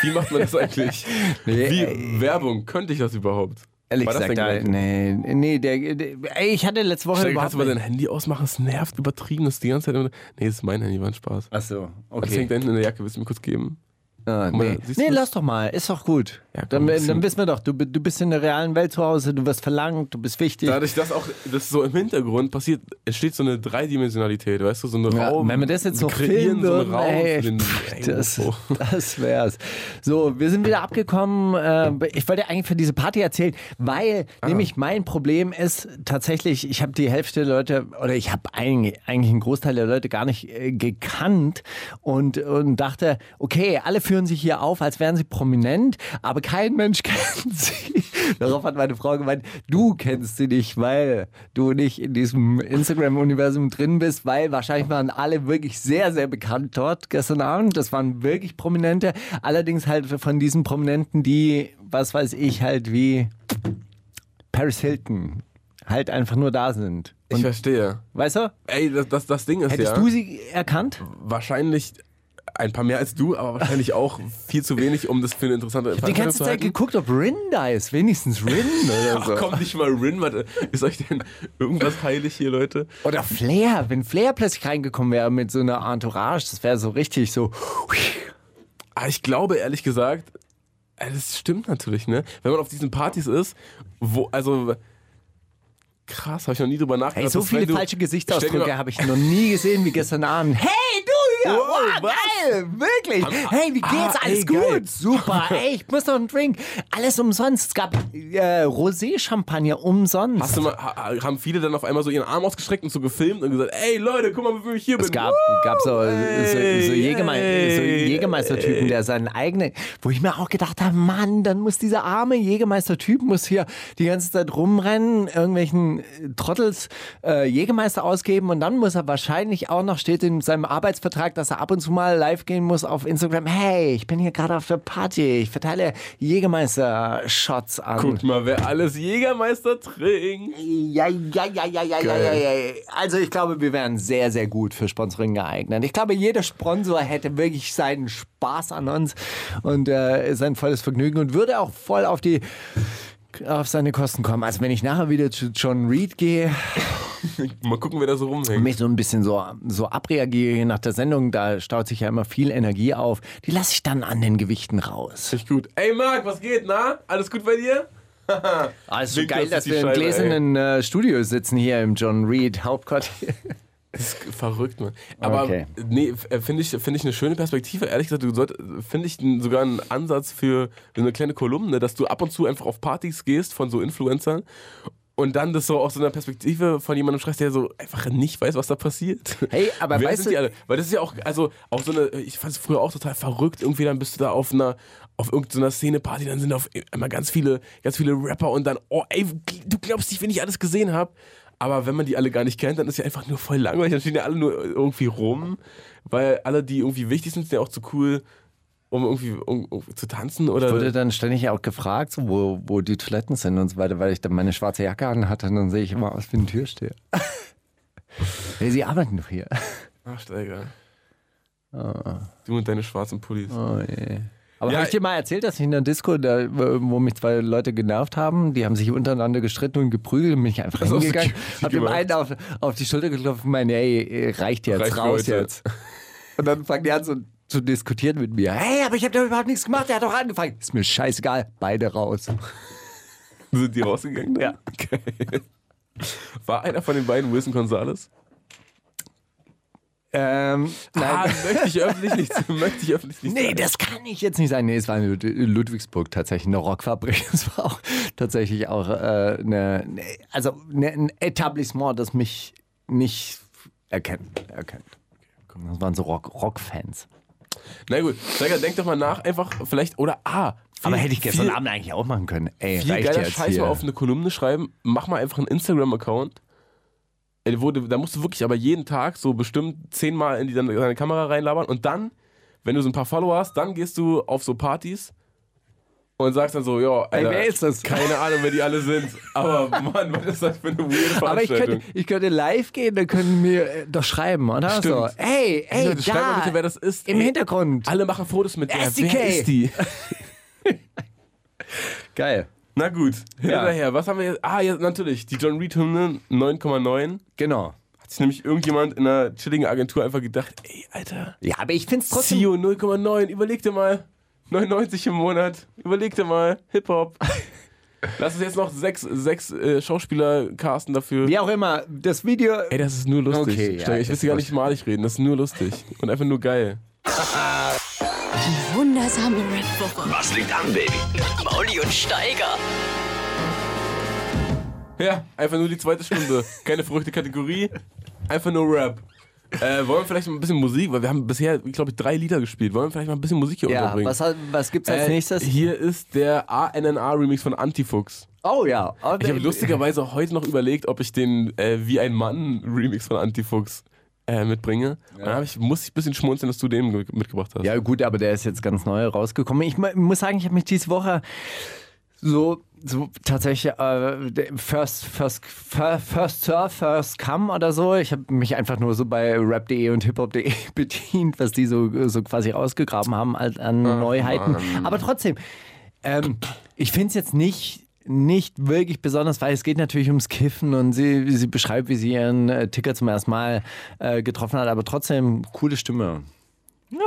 Wie macht man das eigentlich? Wie ey. Werbung, könnte ich das überhaupt? Ehrlich War das gesagt, da, nee, nee, der, der, ey, ich hatte letzte Woche Stell, kannst du mal dein. Handy ausmachen? Es nervt übertrieben, das ist die ganze Zeit immer. Nee, das ist mein Handy, war ein Spaß. Achso, Das okay. hängt da hinten in der Jacke, willst du mir kurz geben? Ah, mal, nee, nee lass doch mal, ist doch gut. Ja, komm, dann, ein bisschen- dann wissen wir doch, du, du bist in der realen Welt zu Hause, du wirst verlangt, du bist wichtig. Dadurch, dass auch das so im Hintergrund passiert, entsteht so eine Dreidimensionalität, weißt du, so eine Ja, Raum. wenn wir das jetzt wir so kreieren filmen so einen Raum ey, für den das, Ey, das wär's. So, wir sind wieder abgekommen. Äh, ich wollte eigentlich für diese Party erzählen, weil Ah. nämlich mein Problem ist tatsächlich, ich habe die Hälfte der Leute, oder ich habe eigentlich, eigentlich einen Großteil der Leute gar nicht äh, gekannt und, und dachte, okay, alle führen sich hier auf, als wären sie prominent, aber kein Mensch kennt sie. Darauf hat meine Frau gemeint, du kennst sie nicht, weil du nicht in diesem Instagram-Universum drin bist, weil wahrscheinlich waren alle wirklich sehr, sehr bekannt dort gestern Abend. Das waren wirklich Prominente. Allerdings halt von diesen Prominenten, die, was weiß ich, halt wie Paris Hilton halt einfach nur da sind. Ich verstehe. Weißt du? Ey, das, das, das Ding ist Hättest ja du sie erkannt? wahrscheinlich ein paar mehr als du, aber wahrscheinlich auch viel zu wenig, um das für eine interessante Die Veranstaltung ganze zu Zeit halten. geguckt, ob Rin da ist. Wenigstens Rin oder Ach so. komm, nicht mal Rin, warte. Ist euch denn irgendwas heilig hier, Leute? Oder Flair. Wenn Flair plötzlich reingekommen wäre mit so einer Entourage, das wäre so richtig so. Aber ich glaube, ehrlich gesagt, äh, das stimmt natürlich, ne? Wenn man auf diesen Partys ist, wo, also, krass, habe ich noch nie drüber nachgedacht. Hey, so viele falsche Gesichtsausdrücke habe ich noch nie gesehen wie gestern Abend. Hey, du hier! Wow, Wow, geil! Wirklich! Hey, wie geht's? Ah, Alles ey, gut? geil. Super! Ey, ich muss noch einen Drink. Alles umsonst. Es gab äh, Rosé-Champagner umsonst. Hast du mal, ha- haben viele dann auf einmal so ihren Arm ausgestreckt und so gefilmt und gesagt, ey Leute, guck mal, wie ich hier bin. Es gab, gab so, so, so, Jägerme ey. so Jägermeister-Typen, der seinen eigenen, wo ich mir auch gedacht habe, Mann, dann muss dieser arme Jägermeister-Typ muss hier die ganze Zeit rumrennen, irgendwelchen äh, Trottels äh, Jägermeister ausgeben und dann muss er wahrscheinlich auch noch, steht in seinem Arbeitsvertrag, dass er ab und zu mal live gehen muss auf Instagram. Hey, ich bin hier gerade auf der Party, ich verteile Jägermeister-Shots an. Guckt mal, wer alles Jägermeister trinkt. Ja, ja, ja, ja, ja, ja, ja, ja. Also ich glaube, wir wären sehr, sehr gut für Sponsoring geeignet. Ich glaube, jeder Sponsor hätte wirklich seinen Spaß an uns und äh, sein volles Vergnügen und würde auch voll auf die auf seine Kosten kommen. Also wenn ich nachher wieder zu John Reed gehe Mal gucken, wer da so rumhängt. mich so ein bisschen so, so abreagiere nach der Sendung, da staut sich ja immer viel Energie auf. Die lasse ich dann an den Gewichten raus. Echt gut. Ey Marc, was geht, na? Alles gut bei dir? Also Winkt geil, uns dass wir im gläsernen äh, Studio sitzen hier im John Reed Hauptquartier. Das ist verrückt, man. Aber Okay. nee, äh, finde ich, find ich eine schöne Perspektive. Ehrlich gesagt, du finde ich sogar einen Ansatz für eine kleine Kolumne, dass du ab und zu einfach auf Partys gehst von so Influencern und dann das so aus so einer Perspektive von jemandem schreibst, der so einfach nicht weiß, was da passiert. Hey, aber Wer weißt sind die du- alle? Weil das ist ja auch, also auch so eine, ich fand es früher auch total verrückt, irgendwie dann bist du da auf einer, auf irgendeiner Szeneparty, dann sind da auf einmal ganz viele, ganz viele Rapper und dann, oh ey, du glaubst nicht, wenn ich alles gesehen habe. Aber wenn man die alle gar nicht kennt, dann ist ja einfach nur voll langweilig. Dann stehen ja alle nur irgendwie rum, weil alle, die irgendwie wichtig sind, sind ja auch zu cool, um irgendwie um, um, zu tanzen oder. wurde dann ständig auch gefragt, so, wo, wo die Toiletten sind und so weiter, weil ich dann meine schwarze Jacke an hatte und dann sehe ich immer aus wie ein Türsteher. hey, sie arbeiten doch hier. Ach, Steiger. Du und deine schwarzen Pullis. Oh, je. Aber Ja, habe ich dir mal erzählt, dass ich in der Disco, da, wo mich zwei Leute genervt haben, die haben sich untereinander gestritten und geprügelt und bin ich einfach Das ist auch so hingegangen, cute hab dem einen auf, auf die Schulter geklopft und meine, ey, reicht jetzt, Reicht raus jetzt. Und dann fangen die an so zu diskutieren mit mir. Hey, aber ich habe da überhaupt nichts gemacht, der hat doch angefangen. Ist mir scheißegal, beide raus. Sind die rausgegangen? Ja. Geil. War einer von den beiden Wilson Gonzalez? Ähm, nein. Ah, möchte ich öffentlich nicht, möchte ich öffentlich nicht Nee, sagen. das kann ich jetzt nicht sein. Nee, es war in Lud- in Ludwigsburg tatsächlich eine Rockfabrik. Es war auch tatsächlich auch äh, eine, ne- also ne, ein Etablissement, das mich nicht erkennt. erkennt. Das waren so Rock- Rock-Fans. Na gut, Steiger, denk doch mal nach, einfach vielleicht, oder ah, viel, Aber hätte ich gestern viel, Abend eigentlich auch machen können. Ey, viel reicht geiler Scheiß hier. mal auf eine Kolumne schreiben, mach mal einfach einen Instagram-Account. Da musst du wirklich aber jeden Tag so bestimmt zehnmal in die, deine Kamera reinlabern und dann, wenn du so ein paar Follower hast, dann gehst du auf so Partys und sagst dann so, ja, Alter, wer ist das? keine Ahnung, wer die alle sind, aber Mann, was ist das für eine weirde Aber ich Veranstaltung? könnte, ich könnte live gehen, dann können mir äh, doch schreiben, oder? Stimmt. So, hey, ey, Leute, da, schreibt mal bitte, wer das ist. Im Ey, Hintergrund. Alle machen Fotos mit der. SDK. Wer ist die? Geil. Na gut, hinterher. Was haben wir jetzt? Ah, ja, natürlich. Die John Reed Hymne 9,9. Genau. Hat sich nämlich irgendjemand in einer chilligen Agentur einfach gedacht, ey, Alter, Ja, aber ich finde es trotzdem Zio 0,9, überleg dir mal. 99 im Monat, überleg dir mal. Hip-Hop. Lass uns jetzt noch sechs, sechs äh, Schauspieler casten dafür. Wie auch immer, das Video. Ey, das ist nur lustig. Okay, ja, Steiger, ich will dir gar nicht malig reden, das ist nur lustig. Und einfach nur geil. Wundersame Rap-Woche Was liegt an, Baby? mit Mauli und Steiger. Ja, einfach nur die zweite Stunde. Keine verrückte Kategorie, einfach nur Rap. Äh, wollen wir vielleicht mal ein bisschen Musik, weil wir haben bisher, glaube ich, drei Lieder gespielt. Wollen wir vielleicht mal ein bisschen Musik hier Ja, unterbringen? was, hat- was gibt's als Äh, nächstes? Hier ist der ANNA-Remix von Antifuchs. Oh ja. Ich habe lustigerweise heute noch überlegt, ob ich den äh, Wie ein Mann-Remix von Antifuchs äh, mitbringe. Und dann ich, musste ich ein bisschen schmunzeln, dass du den ge- mitgebracht hast. Ja, gut, aber der ist jetzt ganz neu rausgekommen. Ich mu- muss sagen, ich habe mich diese Woche so, so tatsächlich äh, First, First, Fir- First Surf, First Come oder so. Ich habe mich einfach nur so bei rap.de und hiphop.de bedient, was die so, so quasi rausgegraben haben als an Neuheiten. Aber trotzdem, ähm, ich finde es jetzt nicht nicht wirklich besonders, weil es geht natürlich ums Kiffen und sie, sie beschreibt, wie sie ihren äh, Ticker zum ersten Mal äh, getroffen hat, aber trotzdem coole Stimme.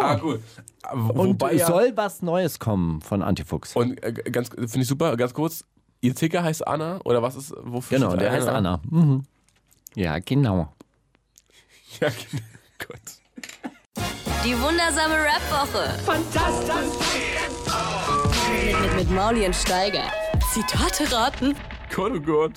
Ah, cool. Und Wobei ja, soll was Neues kommen von Antifuchs. und äh, ganz finde ich super, ganz kurz, ihr Ticker heißt Anna oder was ist wofür Genau, der heißt Anna. Mhm. Ja, genau. Ja, genau. Gott. Die wundersame Rap-Woche. Fantastisch. Mit, mit, mit Mauli und Steiger. Zitate raten. Gott, oh Gott.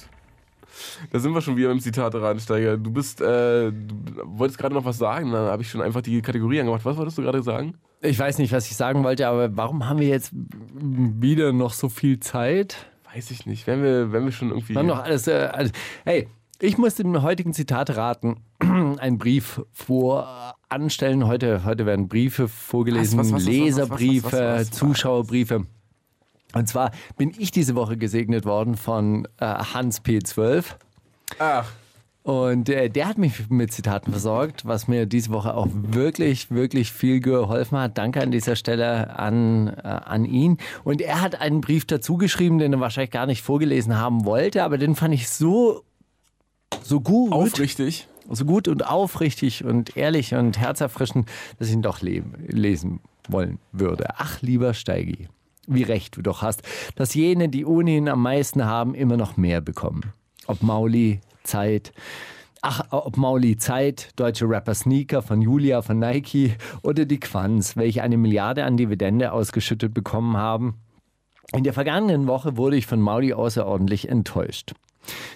Da sind wir schon wieder beim Zitate Radensteiger. Du bist, äh, du wolltest gerade noch was sagen, dann habe ich schon einfach die Kategorie angemacht. Was wolltest du gerade sagen? Ich weiß nicht, was ich sagen wollte, aber warum haben wir jetzt wieder noch so viel Zeit? Weiß ich nicht. Wenn wir, wenn wir schon irgendwie. Wir haben noch alles, äh, alles. Hey, ich muss dem heutigen Zitat raten, einen Brief voranstellen. Heute, heute werden Briefe vorgelesen, Was, was, was, was, was, Leserbriefe? Zuschauerbriefe. Und zwar bin ich diese Woche gesegnet worden von äh, Hans P12. Ach, Und äh, der hat mich mit Zitaten versorgt, was mir diese Woche auch wirklich, wirklich viel geholfen hat. Danke an dieser Stelle an, äh, an ihn. Und er hat einen Brief dazu geschrieben, den er wahrscheinlich gar nicht vorgelesen haben wollte, aber den fand ich so, so gut. aufrichtig. So gut und aufrichtig und ehrlich und herzerfrischend, dass ich ihn doch leben, lesen wollen würde. Ach, lieber Steigi, wie recht du doch hast, dass jene, die ohnehin am meisten haben, immer noch mehr bekommen. Ob Mauli, Zeit, ach, ob Mauli Zeit, deutsche Rapper Sneaker von Julia von Nike oder die Quans, welche eine Milliarde an Dividende ausgeschüttet bekommen haben. In der vergangenen Woche wurde ich von Mauli außerordentlich enttäuscht.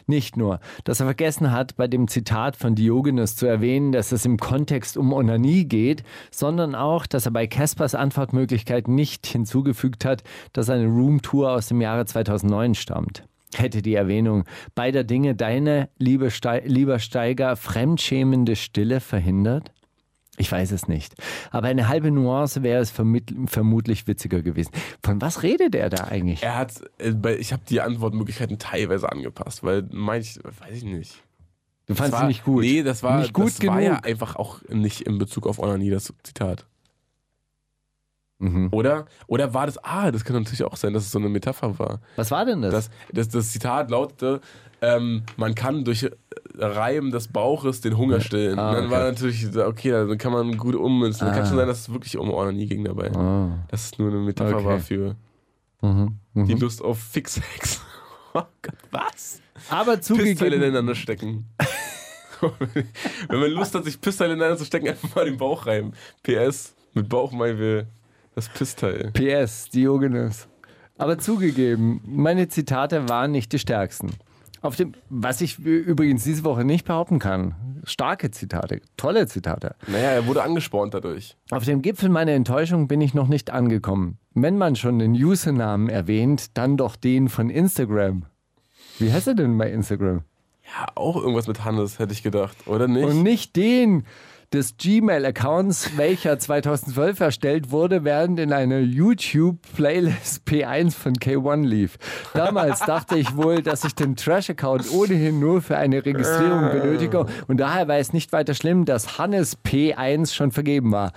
Nicht nur, dass er vergessen hat, bei dem Zitat von Diogenes zu erwähnen, dass es im Kontext um Onanie geht, sondern auch, dass er bei Caspers Antwortmöglichkeit nicht hinzugefügt hat, dass eine Roomtour aus dem Jahre 2009 stammt. Hätte die Erwähnung beider Dinge deine, liebe Stei lieber Steiger, fremdschämende Stille verhindert? Ich weiß es nicht. Aber eine halbe Nuance wäre es vermutlich witziger gewesen. Von was redet er da eigentlich? Er hat, äh, ich habe die Antwortmöglichkeiten teilweise angepasst, weil manch, weiß ich nicht. Du war, ihn nicht gut. Nee, das war, nicht gut das genug. war ja einfach auch nicht in Bezug auf Onanie, das Zitat. Mhm. Oder? Oder war das, ah, das kann natürlich auch sein, dass es so eine Metapher war. Was war denn das? Das, das, das Zitat lautete, ähm, man kann durch Reiben des Bauches den Hunger stillen. Ah, Und dann okay. war natürlich, okay, dann kann man gut ummünzen. Dann kann schon sein, dass es wirklich um Onanie ging dabei. Ah. Dass es nur eine Metapher Okay. war für Mhm. Mhm. die Lust auf Fixex. Oh Gott, was? Aber zugegeben, ineinander stecken. Wenn man Lust hat, sich Pissteile ineinander zu stecken, einfach mal den Bauch rein. PS, mit Bauch meinen wir das Pissteil. PS, Diogenes. Aber zugegeben, meine Zitate waren nicht die stärksten. Auf dem, was ich übrigens diese Woche nicht behaupten kann. Starke Zitate, tolle Zitate. Naja, er wurde angespornt dadurch. Auf dem Gipfel meiner Enttäuschung bin ich noch nicht angekommen. Wenn man schon den Usernamen erwähnt, dann doch den von Instagram. Wie heißt er denn bei Instagram? Ja, auch irgendwas mit Hannes, hätte ich gedacht, oder nicht? Und nicht den des Gmail-Accounts, welcher 2012 erstellt wurde, während in einer YouTube-Playlist P1 von K1 lief. Damals dachte ich wohl, dass ich den Trash-Account ohnehin nur für eine Registrierung benötige und daher war es nicht weiter schlimm, dass Hannes P1 schon vergeben war.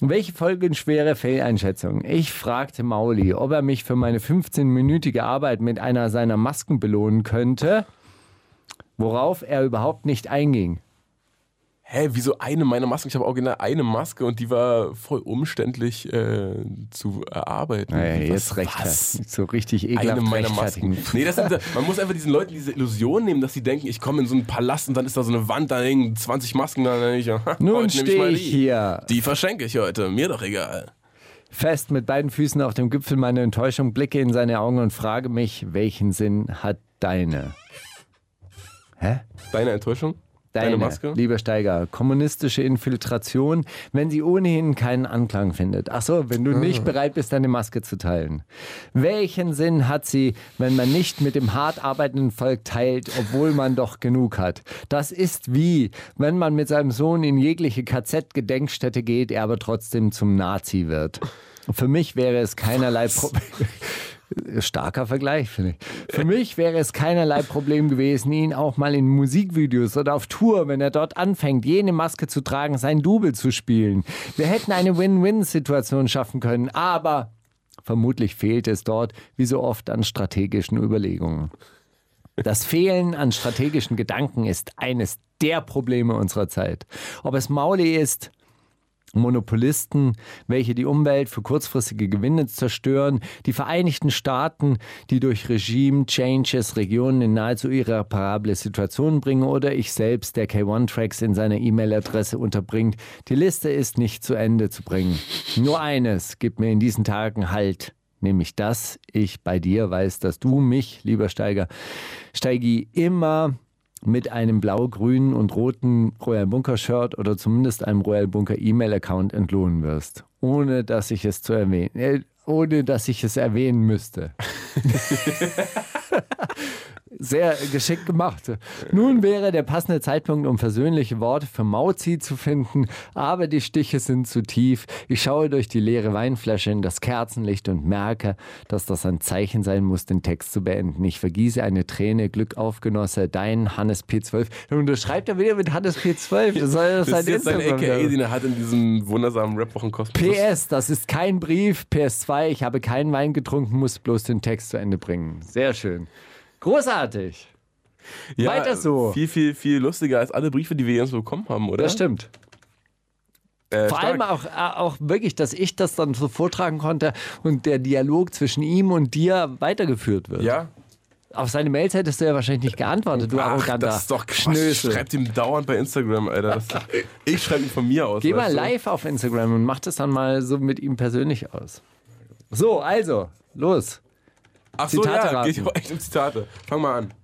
Welche folgenschwere Fehleinschätzung? Ich fragte Mauli, ob er mich für meine 15-minütige Arbeit mit einer seiner Masken belohnen könnte, worauf er überhaupt nicht einging. Hä, wieso eine meiner Masken? Ich habe original eine Maske und die war voll umständlich äh, zu erarbeiten. Naja, Was- jetzt was? rechtfertigen. So richtig ekelhaft Eine meiner. Masken. Nee, das sind, man muss einfach diesen Leuten diese Illusion nehmen, dass sie denken, ich komme in so einen Palast und dann ist da so eine Wand, da hängen 20 Masken, dann ich, Nun stehe ich die. hier Die verschenke ich heute, mir doch egal. fest mit beiden Füßen auf dem Gipfel meiner Enttäuschung, blicke in seine Augen und frage mich, welchen Sinn hat deine? Hä? Deine Enttäuschung? Deine Maske? Lieber Steiger, kommunistische Infiltration, wenn sie ohnehin keinen Anklang findet. Ach so, wenn du nicht bereit bist, deine Maske zu teilen. Welchen Sinn hat sie, wenn man nicht mit dem hart arbeitenden Volk teilt, obwohl man doch genug hat? Das ist wie, wenn man mit seinem Sohn in jegliche KZ-Gedenkstätte geht, er aber trotzdem zum Nazi wird. Für mich wäre es keinerlei Problem. Starker Vergleich, finde ich. Für mich wäre es keinerlei Problem gewesen, ihn auch mal in Musikvideos oder auf Tour, wenn er dort anfängt, jene Maske zu tragen, sein Double zu spielen. Wir hätten eine Win-Win-Situation schaffen können, aber vermutlich fehlt es dort, wie so oft, an strategischen Überlegungen. Das Fehlen an strategischen Gedanken ist eines der Probleme unserer Zeit. Ob es Mauli ist, Monopolisten, welche die Umwelt für kurzfristige Gewinne zerstören, die Vereinigten Staaten, die durch Regime-Changes Regionen in nahezu irreparable Situationen bringen oder ich selbst, der K1-Tracks in seiner E-Mail-Adresse unterbringt. Die Liste ist nicht zu Ende zu bringen. Nur eines gibt mir in diesen Tagen Halt. Nämlich, dass ich bei dir weiß, dass du mich, lieber Steiger, Steigi, immer mit einem blau-grünen und roten Royal Bunker Shirt oder zumindest einem Royal Bunker E-Mail-Account entlohnen wirst, ohne dass ich es zu erwähnen, äh, ohne dass ich es erwähnen müsste. Sehr geschickt gemacht. Nun wäre der passende Zeitpunkt, um versöhnliche Worte für Mauzi zu finden, aber die Stiche sind zu tief. Ich schaue durch die leere Weinflasche in das Kerzenlicht und merke, dass das ein Zeichen sein muss, den Text zu beenden. Ich vergieße eine Träne, Glück auf, Genosse, dein Hannes P12. Und du schreibt er wieder mit Hannes P12. Das soll das Das sein ist jetzt sein Instagram AKA, werden. den er hat in diesem wundersamen Rap-Wochenkosmos. PS, das ist kein Brief. PS2, ich habe keinen Wein getrunken, muss bloß den Text zu Ende bringen. Sehr schön. Großartig. Ja, Weiter so. Viel, viel, viel lustiger als alle Briefe, die wir jetzt bekommen haben, oder? Das stimmt. Äh, Vor stark. allem auch, äh, auch wirklich, dass ich das dann so vortragen konnte und der Dialog zwischen ihm und dir weitergeführt wird. Ja. Auf seine Mails hättest du ja wahrscheinlich nicht geantwortet, du Ach, arroganter das ist doch. Schnösel. Schreibt ihm dauernd bei Instagram, Alter. Das, ich schreibe ihm von mir aus. Geh mal du? live auf Instagram und mach das dann mal so mit ihm persönlich aus. So, also, los. Ach so, Zitate ja, raten. geht aber echt um Zitate. Fang mal an.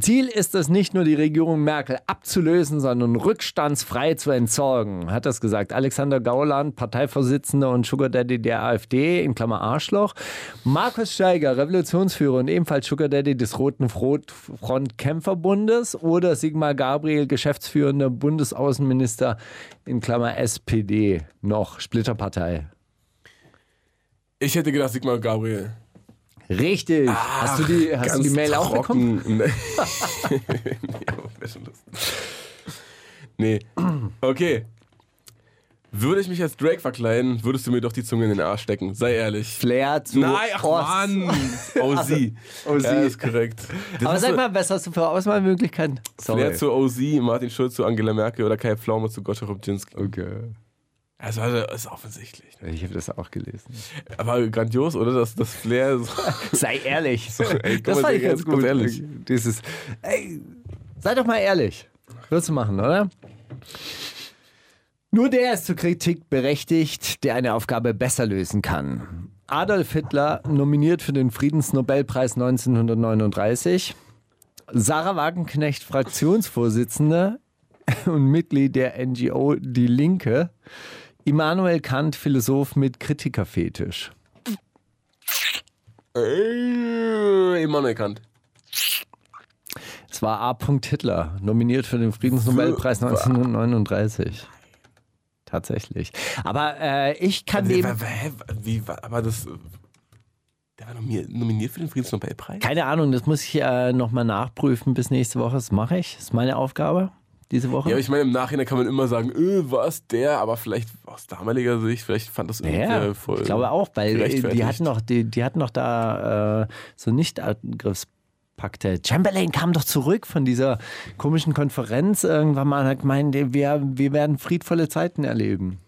Ziel ist es nicht nur, die Regierung Merkel abzulösen, sondern rückstandsfrei zu entsorgen, hat das gesagt. Alexander Gauland, Parteivorsitzender und Sugar Daddy der AfD, in Klammer Arschloch. Markus Steiger, Revolutionsführer und ebenfalls Sugar Daddy des Roten Front Kämpferbundes oder Sigmar Gabriel, geschäftsführender Bundesaußenminister in Klammer SPD, noch Splitterpartei. Ich hätte gedacht, Sigmar Gabriel. Richtig. hast du die, hast du die Mail auch bekommen? trocken. Nee. lustig. Nee. Okay. Würde ich mich als Drake verkleiden, würdest du mir doch die Zunge in den Arsch stecken. Sei ehrlich. Flair zu Nein, ach Ost. Mann. OZ. OZ. Ja, ist korrekt. Das Aber sag mal, was hast du für Auswahlmöglichkeiten? Flair zu OZ, Martin Schulz zu Angela Merkel oder Kai Pflaume zu Gottschalk Rubczynski. Okay. Also, also ist offensichtlich. Ich habe das auch gelesen. Aber grandios, oder? Dass das Flair so Sei ehrlich. ey, guck das fand ich ganz gut. ehrlich. Dieses, ey, sei doch mal ehrlich. Würdest du machen, oder? Nur der ist zur Kritik berechtigt, der eine Aufgabe besser lösen kann. Adolf Hitler nominiert für den Friedensnobelpreis 1939. Sarah Wagenknecht, Fraktionsvorsitzende und Mitglied der NGO Die Linke. Immanuel Kant, Philosoph mit Kritikerfetisch. äh, immer anerkannt. Es war A. Hitler, nominiert für den Friedensnobelpreis 1939. Tatsächlich. Aber äh, ich kann dem. wie, aber das. Der war nominiert, nominiert für den Friedensnobelpreis? Keine Ahnung, das muss ich äh, nochmal nachprüfen bis nächste Woche. Das mache ich. Das ist meine Aufgabe diese Woche. Ja, aber ich meine, im Nachhinein kann man immer sagen, öh, was der, aber vielleicht aus damaliger Sicht, vielleicht fand das irgendwer Ja, voll. ich glaube auch, weil äh, die hatten noch, die, die hatten noch da äh, so Nicht-Angriffspakte. Chamberlain kam doch zurück von dieser komischen Konferenz irgendwann mal und hat gemeint, wir, wir werden friedvolle Zeiten erleben.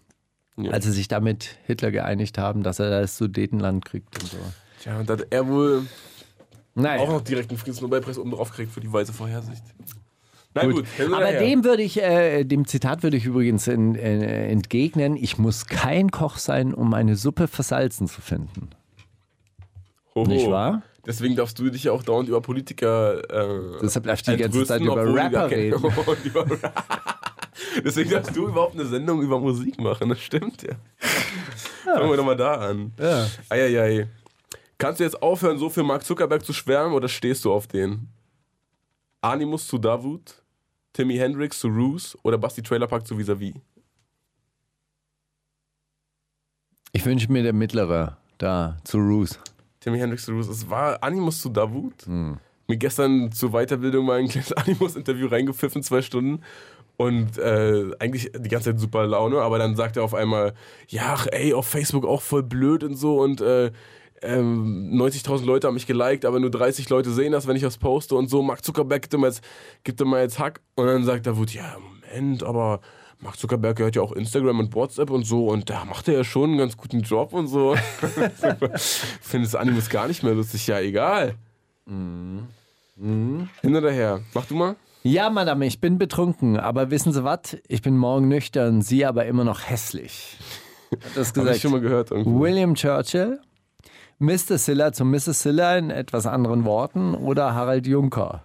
Ja. Als sie sich damit Hitler geeinigt haben, dass er das Sudetenland kriegt und so. Tja, und da hat er wohl Naja. auch noch direkt einen Friedensnobelpreis oben drauf gekriegt für die weise Vorhersicht. Na gut, hin oder Aber dem würde ich, äh, dem Zitat würde ich übrigens in, äh, entgegnen, ich muss kein Koch sein, um eine Suppe versalzen zu finden. Hoho. Nicht wahr? Deswegen darfst du dich ja auch dauernd über Politiker. Äh, Deshalb darf ich die ganze Zeit über Rapper reden. Deswegen darfst du überhaupt eine Sendung über Musik machen, das stimmt ja. Fangen wir doch mal da an. Ja. Eieiei. Kannst du jetzt aufhören, so für Mark Zuckerberg zu schwärmen oder stehst du auf den? Animus zu Davut, Timmy Hendrix zu Roos oder Basti Trailerpark zu Vis-a-vis? Ich wünsche mir der mittlere da zu Roos. Timmy Hendrix zu Roos. Es war Animus zu Davut. Mir gestern zur Weiterbildung mal ein kleines Animus-Interview reingepfiffen, zwei Stunden. Und äh, eigentlich die ganze Zeit super Laune, aber dann sagt er auf einmal, ja, ach, ey, auf Facebook auch voll blöd und so und äh, ähm, 90.000 Leute haben mich geliked, aber nur 30 Leute sehen das, wenn ich das poste und so. Mark Zuckerberg gibt ihm jetzt, gibt ihm jetzt Hack. Und dann sagt Davut, ja, Moment, aber Mark Zuckerberg gehört ja auch Instagram und WhatsApp und so und da macht er ja schon einen ganz guten Job und so. Ich finde das Animus gar nicht mehr lustig, ja, egal. Hin oder her. Mach du mal. Ja, Madame, ich bin betrunken, aber wissen Sie was? Ich bin morgen nüchtern, Sie aber immer noch hässlich. Hat das Hab gesagt. ich schon mal gehört irgendwo. William Churchill, Mr. Silla zu Mrs. Silla in etwas anderen Worten oder Harald Juncker?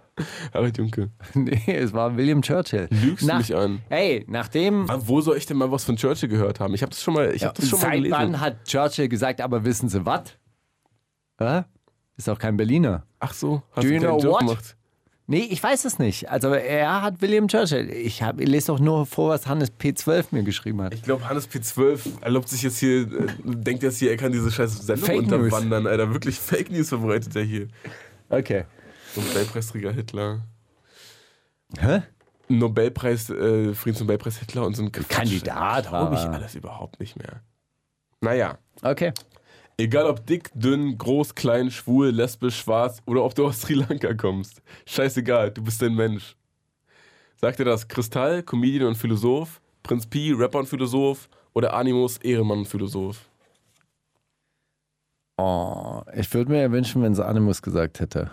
Harald Junke. Nee, es war William Churchill. Lügst du mich an? Hey, nachdem. Wo soll ich denn mal was von Churchill gehört haben? Ich habe das schon mal, ich hab das schon mal Seit gelesen. wann hat Churchill gesagt, aber wissen Sie was? Ist auch kein Berliner. Ach so, hast Do du you know what? gemacht? Nee, ich weiß es nicht. Also er hat William Churchill. Ich, hab, ich lese doch nur vor, was Hannes P12 mir geschrieben hat. Ich glaube, Hannes P12 erlaubt sich jetzt hier, äh, denkt jetzt hier, er kann diese scheiß Sendung Fake News. unterwandern, Alter. Wirklich Fake News verbreitet er hier. Okay. Nobelpreisträger Hitler. Hä? Nobelpreis, äh, Friedensnobelpreis Hitler und so ein Quatsch. Kandidat Glaube ich alles überhaupt nicht mehr. Naja. Okay. Egal ob dick, dünn, groß, klein, schwul, lesbisch, schwarz oder ob du aus Sri Lanka kommst. Scheißegal, du bist ein Mensch. Sagt dir das Kristall, Comedian und Philosoph, Prinz Pi, Rapper und Philosoph oder Animus, Ehrenmann und Philosoph? Oh, ich würde mir ja wünschen, wenn es Animus gesagt hätte.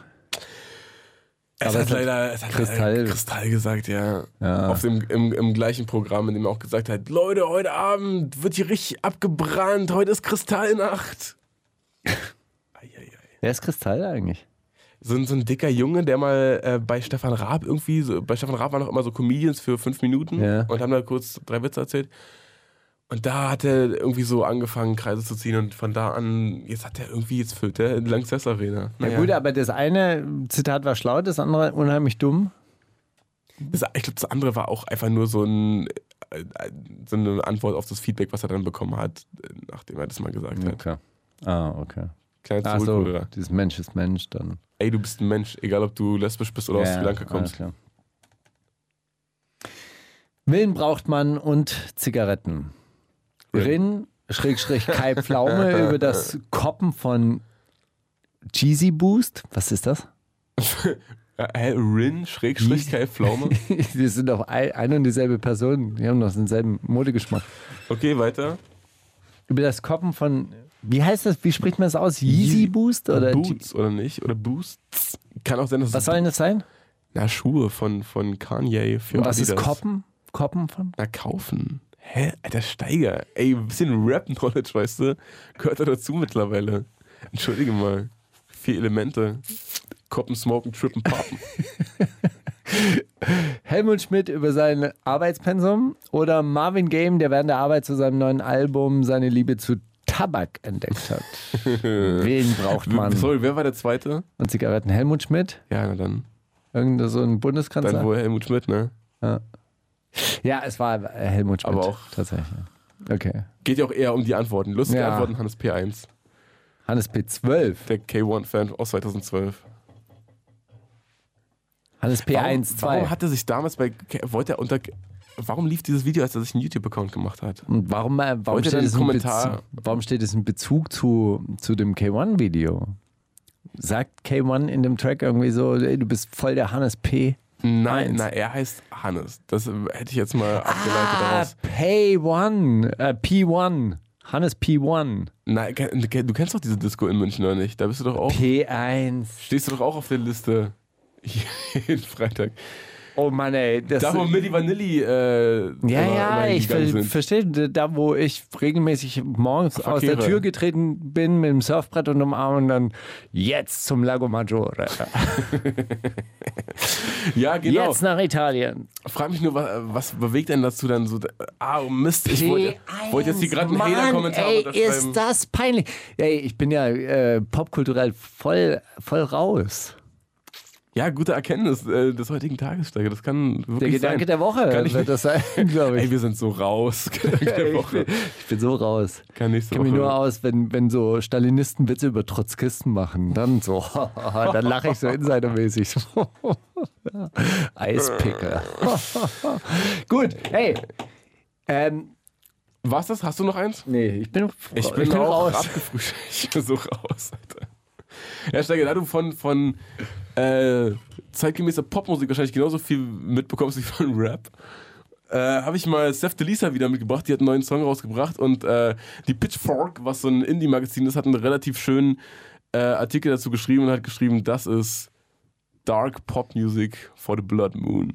Es Aber hat es leider es hat Kristall- leider Kristall gesagt, ja. Ja. Auf dem, im, Im gleichen Programm, in dem er auch gesagt hat, Leute, heute Abend wird hier richtig abgebrannt, heute ist Kristallnacht. Wer ist Kristall eigentlich? so ein, so ein dicker Junge, der mal äh, bei Stefan Raab irgendwie, so, bei Stefan Raab waren noch immer so Comedians für fünf Minuten Ja. und haben da kurz drei Witze erzählt. Und da hat er irgendwie so angefangen, Kreise zu ziehen und von da an, jetzt hat er irgendwie, jetzt füllt er die Lanxess Arena. Ja gut, aber das eine Zitat war schlau, das andere unheimlich dumm. Das, ich glaube, das andere war auch einfach nur so, ein, äh, so eine Antwort auf das Feedback, was er dann bekommen hat, äh, nachdem er das mal gesagt hat. Okay. Ah, okay. Kleiner Ach so, dieses Mensch ist Mensch dann. Ey, du bist ein Mensch, egal ob du lesbisch bist oder aus Sri Lanka alles kommst. klar. Willen braucht man und Zigaretten. Rin, Schrägstrich Kai Pflaume über das Koppen von Cheesy Boost. Was ist das? Äh, Hä, Rin, Schrägstrich, Kai Pflaume. Wir sind doch ein, eine und dieselbe Person. Wir haben doch denselben Modegeschmack. Okay, weiter. Über das Koppen von, wie heißt das, wie spricht man das aus? Yeezy Boost? Oder Boots oder nicht? Oder Boosts? Kann auch sein, dass Was soll denn das sein? na, Schuhe von, von Kanye für Und was ist Adidas. Koppen? Koppen von? Na, kaufen. Hä? Alter Steiger. Ey, ein bisschen Rap-Knowledge, weißt du? Gehört da dazu mittlerweile. Entschuldige mal. Vier Elemente. Koppen, smoken, trippen, poppen. Helmut Schmidt über sein Arbeitspensum oder Marvin Game, der während der Arbeit zu seinem neuen Album seine Liebe zu Tabak entdeckt hat. Wen braucht man? Sorry, wer war der Zweite? Und Zigaretten. Helmut Schmidt? Ja, na dann. Irgend so ein Bundeskanzler? Dann wohl Helmut Schmidt, ne? ja, es war äh, Helmut Schmidt. Aber auch- Tatsächlich. Okay. Geht ja auch eher um die Antworten. Lustige Ja. Antworten, Hannes P1. Hannes P12. Der K1-Fan aus 2012. Hannes P1, warum, 2. warum hat er sich damals bei. Wollte er unter. Warum lief dieses Video, als er sich einen YouTube-Account gemacht hat? Und warum, äh, warum, steht in Kommentar- Bezug, warum steht es in Bezug zu, zu dem K1-Video? Sagt K1 in dem Track irgendwie so, ey, du bist voll der Hannes P. Nein, na, er heißt Hannes. Das äh, hätte ich jetzt mal abgeleitet Ah, daraus. P1, äh, P1. Hannes P1. Nein, du kennst doch diese Disco in München oder nicht? Da bist du doch auch. P1. Stehst du doch auch auf der Liste. Jeden Freitag. Oh Mann, ey. Das, Da, wo Milli Vanilli. Äh, ja, ja, ich ver verstehe. Da, wo ich regelmäßig morgens aus der Verkehre. Tür getreten bin mit dem Surfbrett und dem Arm und dann jetzt zum Lago Maggiore. Ja, genau. Jetzt nach Italien. Frag mich nur, was, was bewegt denn dazu dann so? Ah, oh Mist, ich wollte, wollte jetzt hier gerade einen Hater-Kommentar Ey, ist das peinlich. Ey, ich bin ja äh, popkulturell voll, voll raus. Ja, gute Erkenntnis äh, des heutigen Tages, Steiger. Das kann wirklich Der Gedanke sein. der Woche Kann ich wird das sein, glaube Ey, ich. wir sind so raus. Gedanke der Ich Woche. bin, ich bin so raus. Kann Ich kenne mich nur aus, wenn, wenn so Stalinisten Witze über Trotzkisten machen. Dann so, dann lache ich so insidermäßig. Eispicker. Gut, hey. Ähm, Was das? Hast du noch eins? nee, ich bin, Ich bin, auch abgefrühstückt. Ich bin so raus, Alter. Ja, Steiger, da du von, von äh, zeitgemäßer Popmusik wahrscheinlich genauso viel mitbekommst wie von Rap, äh, habe ich mal Seth Delisa wieder mitgebracht. Die hat einen neuen Song rausgebracht und äh, die Pitchfork, was so ein Indie-Magazin ist, hat einen relativ schönen äh, Artikel dazu geschrieben und hat geschrieben, das ist Dark Pop Music for the Blood Moon.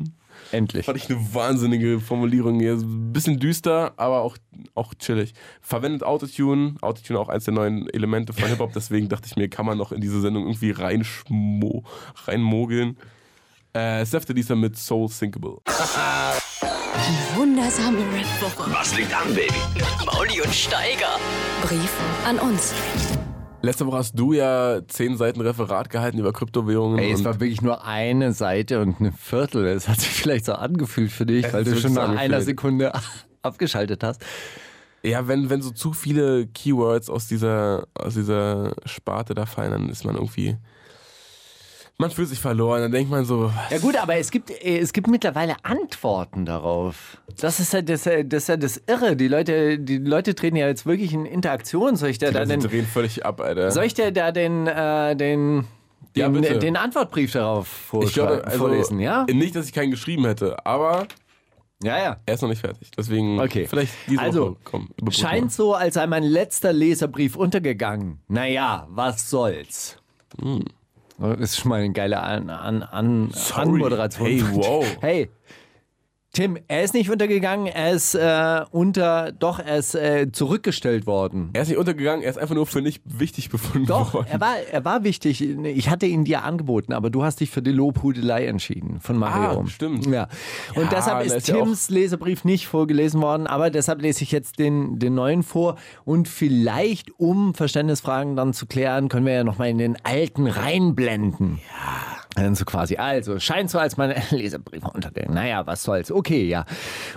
Endlich. Fand ich eine wahnsinnige Formulierung hier. Ein bisschen düster, aber auch, auch chillig. Verwendet Autotune. Autotune auch eins der neuen Elemente von Hip-Hop. Deswegen dachte ich mir, kann man noch in diese Sendung irgendwie reinschmo reinmogeln. Äh, Seth Lisa mit Soul Sinkable. Wundersame Rap-Woche. Was liegt an, Baby? Mauli und Steiger. Brief an uns. Letzte Woche hast du ja zehn Seiten Referat gehalten über Kryptowährungen. Ey, es war wirklich nur eine Seite und ein Viertel. Es hat sich vielleicht so angefühlt für dich, weil du schon nach angefühlt. einer Sekunde abgeschaltet hast. ja, wenn, wenn so zu viele Keywords aus dieser, aus dieser Sparte da fallen, dann ist man irgendwie. Man fühlt sich verloren. Dann denkt man so, Ja gut, aber es gibt, äh, es gibt mittlerweile Antworten darauf. Das ist ja das, äh, das, ist ja das Irre. Die Leute, die Leute treten ja jetzt wirklich in Interaktion. Soll ich da die den, drehen völlig ab, Alter. soll ich dir da den, äh, den, Ja, den, den Antwortbrief darauf Ich glaube, vorschreiben- also, vorlesen? Ja? Nicht, dass ich keinen geschrieben hätte, aber Ja, ja. er ist noch nicht fertig. Deswegen Okay. vielleicht diese Also, Woche komm, überbrücken Scheint so, als sei mein letzter Leserbrief untergegangen. Naja, was soll's? Das ist schon mal eine geile An An An Sorry. Anmoderation. Hey, wow. Hey, Tim, er ist nicht untergegangen, er ist äh, unter, doch, er ist äh, zurückgestellt worden. Er ist nicht untergegangen, er ist einfach nur für nicht wichtig befunden Doch, worden. er war, er war wichtig. Ich hatte ihn dir angeboten, aber du hast dich für die Lobhudelei entschieden von Mario. Ah, stimmt. Ja. Und Ja, deshalb ist ist ja Tims Leserbrief nicht vorgelesen worden, aber deshalb lese ich jetzt den, den neuen vor. Und vielleicht, um Verständnisfragen dann zu klären, können wir ja nochmal in den alten reinblenden. Ja. Dann so quasi. Also, scheint so, als meine Leserbriefe untergehen. Naja, was soll's. Okay, ja.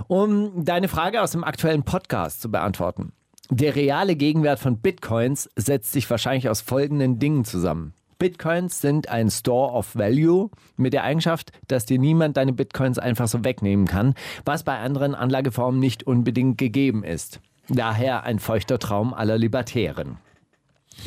Um deine Frage aus dem aktuellen Podcast zu beantworten. Der reale Gegenwert von Bitcoins setzt sich wahrscheinlich aus folgenden Dingen zusammen. Bitcoins sind ein Store of Value mit der Eigenschaft, dass dir niemand deine Bitcoins einfach so wegnehmen kann, was bei anderen Anlageformen nicht unbedingt gegeben ist. Daher ein feuchter Traum aller Libertären.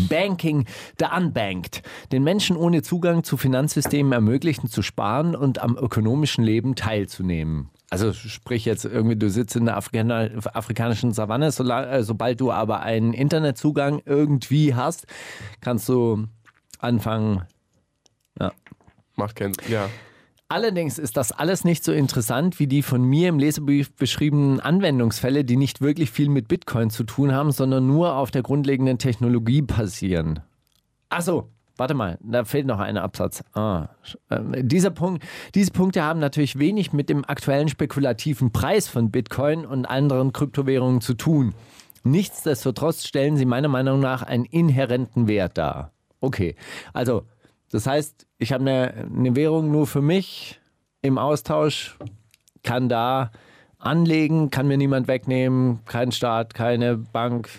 Banking the Unbanked, den Menschen ohne Zugang zu Finanzsystemen ermöglichen zu sparen und am ökonomischen Leben teilzunehmen. Also sprich jetzt irgendwie, du sitzt in der afrikanischen Savanne, äh, sobald du aber einen Internetzugang irgendwie hast, kannst du anfangen. Ja. Macht keinen Sinn. Ja. Allerdings ist das alles nicht so interessant wie die von mir im Lesebrief beschriebenen Anwendungsfälle, die nicht wirklich viel mit Bitcoin zu tun haben, sondern nur auf der grundlegenden Technologie basieren. Achso, warte mal, da fehlt noch ein Absatz. Ah, sch- äh, dieser Punkt, diese Punkte haben natürlich wenig mit dem aktuellen spekulativen Preis von Bitcoin und anderen Kryptowährungen zu tun. Nichtsdestotrotz stellen sie meiner Meinung nach einen inhärenten Wert dar. Okay, also das heißt, ich habe eine, eine Währung nur für mich im Austausch, kann da anlegen, kann mir niemand wegnehmen, kein Staat, keine Bank,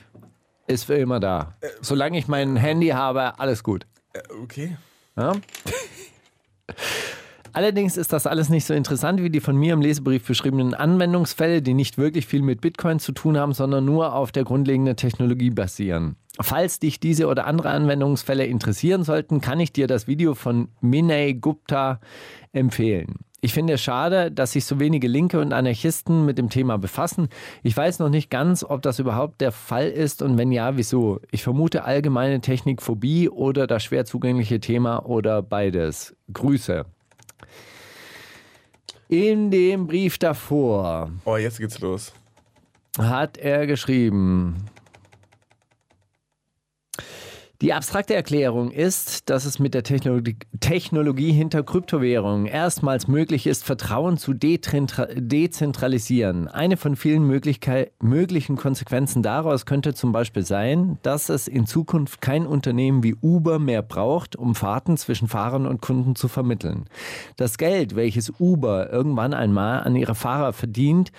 ist für immer da. Solange ich mein Handy habe, alles gut. Okay. Ja? Allerdings ist das alles nicht so interessant wie die von mir im Lesebrief beschriebenen Anwendungsfälle, die nicht wirklich viel mit Bitcoin zu tun haben, sondern nur auf der grundlegenden Technologie basieren. Falls dich diese oder andere Anwendungsfälle interessieren sollten, kann ich dir das Video von Minay Gupta empfehlen. Ich finde es schade, dass sich so wenige Linke und Anarchisten mit dem Thema befassen. Ich weiß noch nicht ganz, ob das überhaupt der Fall ist und wenn ja, wieso. Ich vermute allgemeine Technikphobie oder das schwer zugängliche Thema oder beides. Grüße. In dem Brief davor Oh, jetzt geht's los. hat er geschrieben. Die abstrakte Erklärung ist, dass es mit der Technologie, Technologie hinter Kryptowährungen erstmals möglich ist, Vertrauen zu dezentra- dezentralisieren. Eine von vielen möglichen Konsequenzen daraus könnte zum Beispiel sein, dass es in Zukunft kein Unternehmen wie Uber mehr braucht, um Fahrten zwischen Fahrern und Kunden zu vermitteln. Das Geld, welches Uber irgendwann einmal an ihre Fahrer verdient,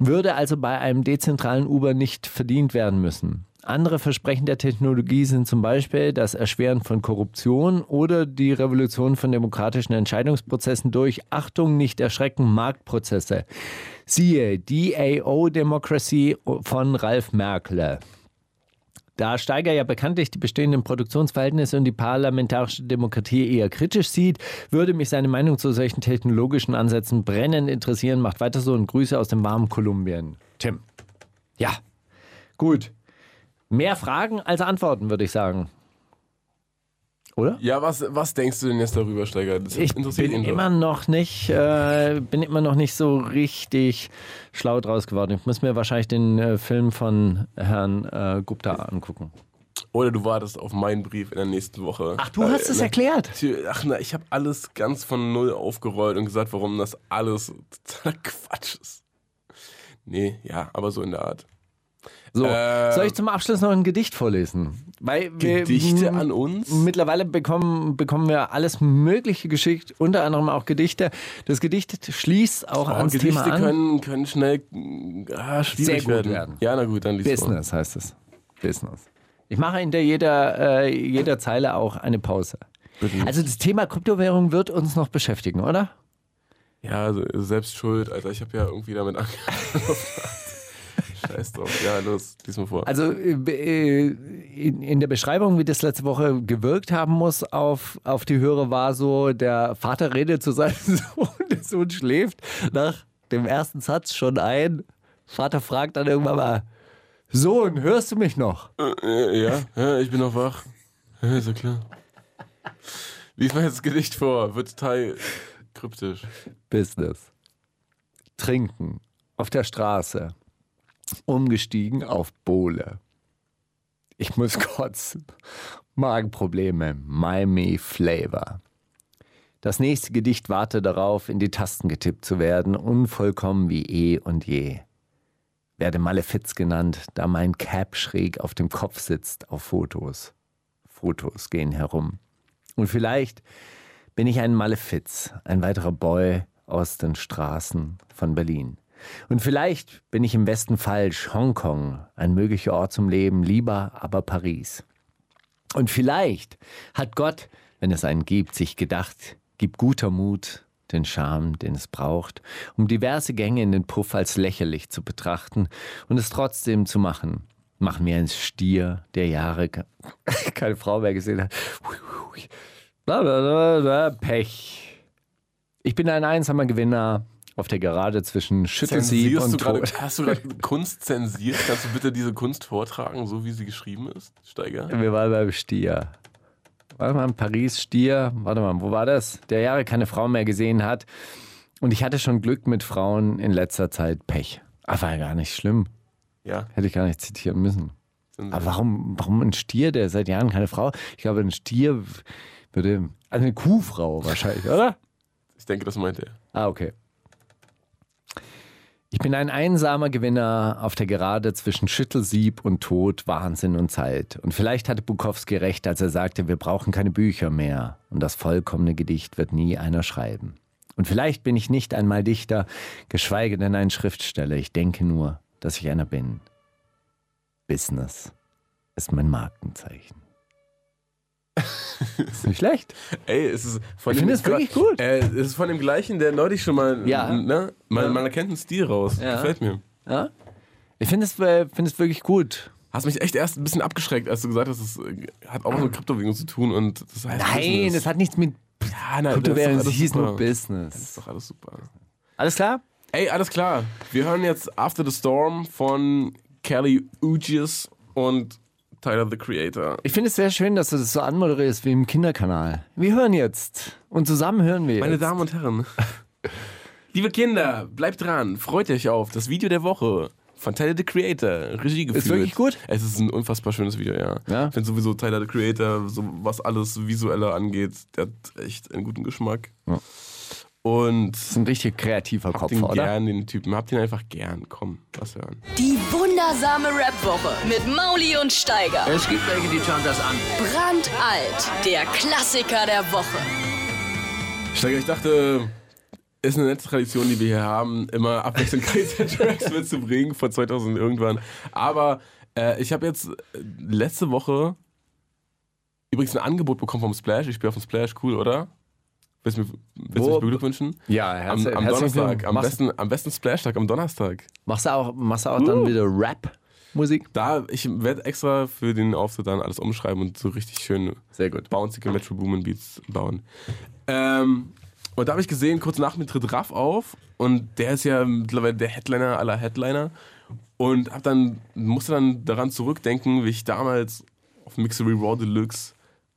würde also bei einem dezentralen Uber nicht verdient werden müssen. Andere Versprechen der Technologie sind zum Beispiel das Erschweren von Korruption oder die Revolution von demokratischen Entscheidungsprozessen durch, Achtung, nicht erschrecken, Marktprozesse. Siehe DAO Democracy von Ralf Merkle. Da Steiger ja bekanntlich die bestehenden Produktionsverhältnisse und die parlamentarische Demokratie eher kritisch sieht, würde mich seine Meinung zu solchen technologischen Ansätzen brennend interessieren. Macht weiter so und Grüße aus dem warmen Kolumbien. Tim. Ja, gut. Mehr Fragen als Antworten, würde ich sagen. Oder? Ja, was, was denkst du denn jetzt darüber, Steiger? Das Ich interessiert bin ihn immer noch nicht, äh, bin immer noch nicht so richtig schlau draus geworden. Ich muss mir wahrscheinlich den äh, Film von Herrn äh, Gupta angucken. Oder du wartest auf meinen Brief in der nächsten Woche. Ach, du hast es ne, erklärt. Ach na, ich habe alles ganz von null aufgerollt und gesagt, warum das alles totaler Quatsch ist. Nee, ja, aber so in der Art. So, Äh, soll ich zum Abschluss noch ein Gedicht vorlesen? Weil Gedichte an uns? Mittlerweile bekommen, bekommen wir alles Mögliche geschickt, unter anderem auch Gedichte. Das Gedicht schließt auch Oh, ans Gedichte Thema an. können, können schnell ah, schwierig Sehr gut werden. werden. Ja, na gut, dann liest vor. Business heißt es. Business. Ich mache hinter jeder, äh, jeder Zeile auch eine Pause. Also das Thema Kryptowährung wird uns noch beschäftigen, oder? Ja, also selbst schuld, Alter. Ich habe ja irgendwie damit angefangen. Scheiß drauf. Ja, los, lies mal vor. Also äh, in, in der Beschreibung, wie das letzte Woche gewirkt haben muss auf, auf die Hörer, war so, der Vater redet zu seinem Sohn, der Sohn schläft nach dem ersten Satz schon ein. Vater fragt dann irgendwann mal, Sohn, hörst du mich noch? Äh, ja, ja, ich bin noch wach. Ja, ist ja klar. Lies mal jetzt das Gedicht vor. Wird total kryptisch. Business. Trinken. Auf der Straße. Umgestiegen auf Bohle. Ich muss kotzen. Magenprobleme. Miami Flavor. Das nächste Gedicht warte darauf, in die Tasten getippt zu werden, unvollkommen wie eh und je. Werde Malefiz genannt, da mein Cap schräg auf dem Kopf sitzt auf Fotos. Fotos gehen herum. Und vielleicht bin ich ein Malefiz, ein weiterer Boy aus den Straßen von Berlin. Und vielleicht bin ich im besten falsch Hongkong, ein möglicher Ort zum Leben, lieber aber Paris. Und vielleicht hat Gott, wenn es einen gibt, sich gedacht, gib guter Mut, den Charme, den es braucht, um diverse Gänge in den Puff als lächerlich zu betrachten und es trotzdem zu machen. Mach mir ein Stier, der Jahre ke- keine Frau mehr gesehen hat. Bla, bla, bla, bla, Pech. Ich bin ein einsamer Gewinner auf der Gerade zwischen Schüttelsieb du und gerade, Tod. hast du gerade Kunst zensiert? Kannst du bitte diese Kunst vortragen, so wie sie geschrieben ist, Steiger? Wir waren beim Stier. Warte mal, in Paris, Stier. Warte mal, wo war das? Der Jahre keine Frau mehr gesehen hat. Und ich hatte schon Glück mit Frauen in letzter Zeit Pech. Aber war ja gar nicht schlimm. Ja. Hätte ich gar nicht zitieren müssen. Aber warum, warum ein Stier, der seit Jahren keine Frau? Ich glaube, ein Stier würde. Also eine Kuhfrau wahrscheinlich, oder? Ich denke, das meinte er. Ah, okay. Ich bin ein einsamer Gewinner auf der Gerade zwischen Schüttelsieb und Tod, Wahnsinn und Zeit. Und vielleicht hatte Bukowski recht, als er sagte, wir brauchen keine Bücher mehr. Und das vollkommene Gedicht wird nie einer schreiben. Und vielleicht bin ich nicht einmal Dichter, geschweige denn ein Schriftsteller. Ich denke nur, dass ich einer bin. Business ist mein Markenzeichen. Ist nicht schlecht. Ey, es ist von Ich dem- finde es wirklich gut. Äh, es ist von dem gleichen, der neulich schon mal. Ja. Ne? Man, Ja. man erkennt einen Stil raus. Ja. Gefällt mir. Ja? Ich finde es, äh, finde es wirklich gut. Hast mich echt erst ein bisschen abgeschreckt, als du gesagt hast, es äh, hat auch was mit Kryptowährung zu tun und das heißt Nein, Business. das hat nichts mit ja, nein, Kryptowährung, das es ist hieß nur super. Das Business. ist doch alles super. Alles klar? Ey, alles klar. Wir hören jetzt After the Storm von Kelly Ugis und Tyler the Creator. Ich finde es sehr schön, dass du das so anmoderierst wie im Kinderkanal. Wir hören jetzt. Und zusammen hören wir Meine jetzt. Damen und Herren, Liebe Kinder, bleibt dran, freut euch auf das Video der Woche von Tyler the Creator, Regie geführt. Ist wirklich gut? Es ist ein unfassbar schönes Video, ja. Ja? Ich finde sowieso Tyler the Creator, so was alles Visuelle angeht, der hat echt einen guten Geschmack. Ja. Und Das ist ein richtig kreativer habt Kopf, ihn oder? gern, den Typen. Habt ihn einfach gern. Komm, lass hören. Die wundersame Rap-Woche mit Mauli und Steiger. Es gibt welche, die schauen das an. Brandalt, der Klassiker der Woche. Steiger, ich dachte, ist eine nette Tradition, die wir hier haben, immer abwechselnd Tracks mitzubringen von 2000 irgendwann. Aber äh, ich habe jetzt äh, letzte Woche übrigens ein Angebot bekommen vom Splash. Ich spiele auf dem Splash, cool, oder? Willst du mir, willst mich beglückwünschen? Ja, Am, herzlich- am herzlichen Donnerstag, Glückwunsch. am Machst- besten, am besten Splash-Tag, am Donnerstag. Machst du auch, machst du auch dann wieder Rap-Musik? Da, ich werde extra für den Auftritt dann alles umschreiben und so richtig schön Sehr gut. bouncige Metro Boomin Beats bauen. Ähm, und da habe ich gesehen, kurz nach mir tritt Raff auf und der ist ja mittlerweile der Headliner aller Headliner und hab dann musste dann daran zurückdenken, wie ich damals auf Mixery Raw Deluxe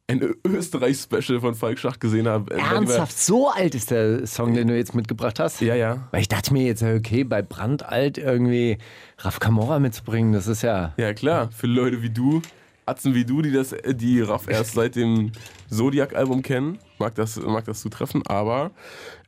ein Österreich-Special von Falk Schach gesehen habe. Ernsthaft, so alt ist der Song, den du jetzt mitgebracht hast? Ja, ja. Weil ich dachte mir jetzt, okay, bei Brandalt irgendwie Raf Camora mitzubringen, das ist ja. Ja, klar. Für Leute wie du, Atzen wie du, die das, die Raff erst seit dem Zodiac-Album kennen, mag das, mag das zutreffen, aber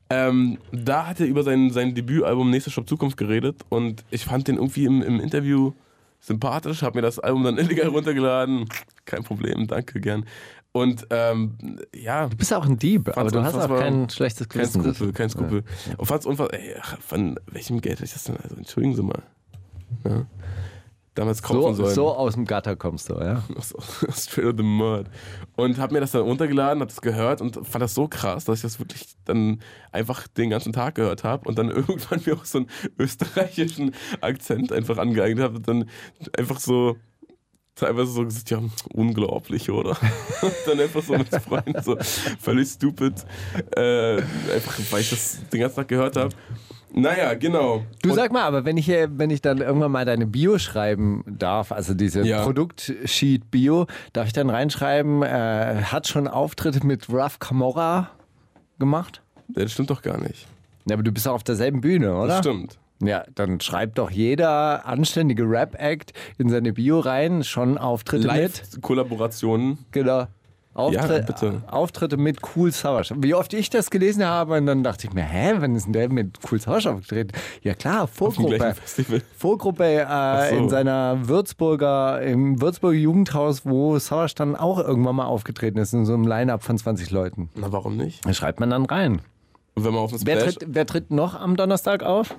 ähm, da hat er über sein, sein Debütalbum Nächster Shop Zukunft geredet und ich fand den irgendwie im, im Interview sympathisch, habe mir das Album dann illegal runtergeladen. Kein Problem, danke, gern. Und ähm, ja, Du bist auch ein Dieb, aber du hast auch kein schlechtes kein Gewissen. Skrupel, kein Skrupel. Und fand's unfassbar, ey, ach, von welchem Geld hätte ich das denn, also entschuldigen Sie mal. Ja. Damals kaufen So, sollen. so aus dem Gatter kommst du, ja? aus- Straight out the mud. Und habe mir das dann runtergeladen, habe das gehört und fand das so krass, dass ich das wirklich dann einfach den ganzen Tag gehört habe und dann irgendwann mir auch so einen österreichischen Akzent einfach angeeignet habe und dann einfach so teilweise so gesagt, ja, unglaublich, oder? Und dann einfach so mit Freunden so völlig stupid, äh, einfach weil ich das den ganzen Tag gehört habe. Naja, genau. Du Und- sag mal, aber wenn ich, wenn ich dann irgendwann mal deine Bio schreiben darf, also diese Ja. Produktsheet-Bio, darf ich dann reinschreiben, äh, hat schon Auftritte mit Raf Camora gemacht? Das stimmt doch gar nicht. Ja, aber du bist auch auf derselben Bühne, oder? Das stimmt. Ja, dann schreibt doch jeder anständige Rap-Act in seine Bio rein, schon Auftritte mit. Live-Kollaborationen. Genau. Auftritt, Ja, bitte. Auftritte mit Cool Savage. Wie oft ich das gelesen habe, und dann dachte ich mir, hä, wann ist denn der mit Cool Savage aufgetreten? Ja klar, Vorgruppe. Vorgruppe äh, so. in seiner Würzburger, im Würzburger Jugendhaus, wo Savage dann auch irgendwann mal aufgetreten ist, in so einem Line-Up von 20 Leuten. Na, warum nicht? Da schreibt man dann rein. Und wenn man auf den Wer tritt, wer tritt noch am Donnerstag auf?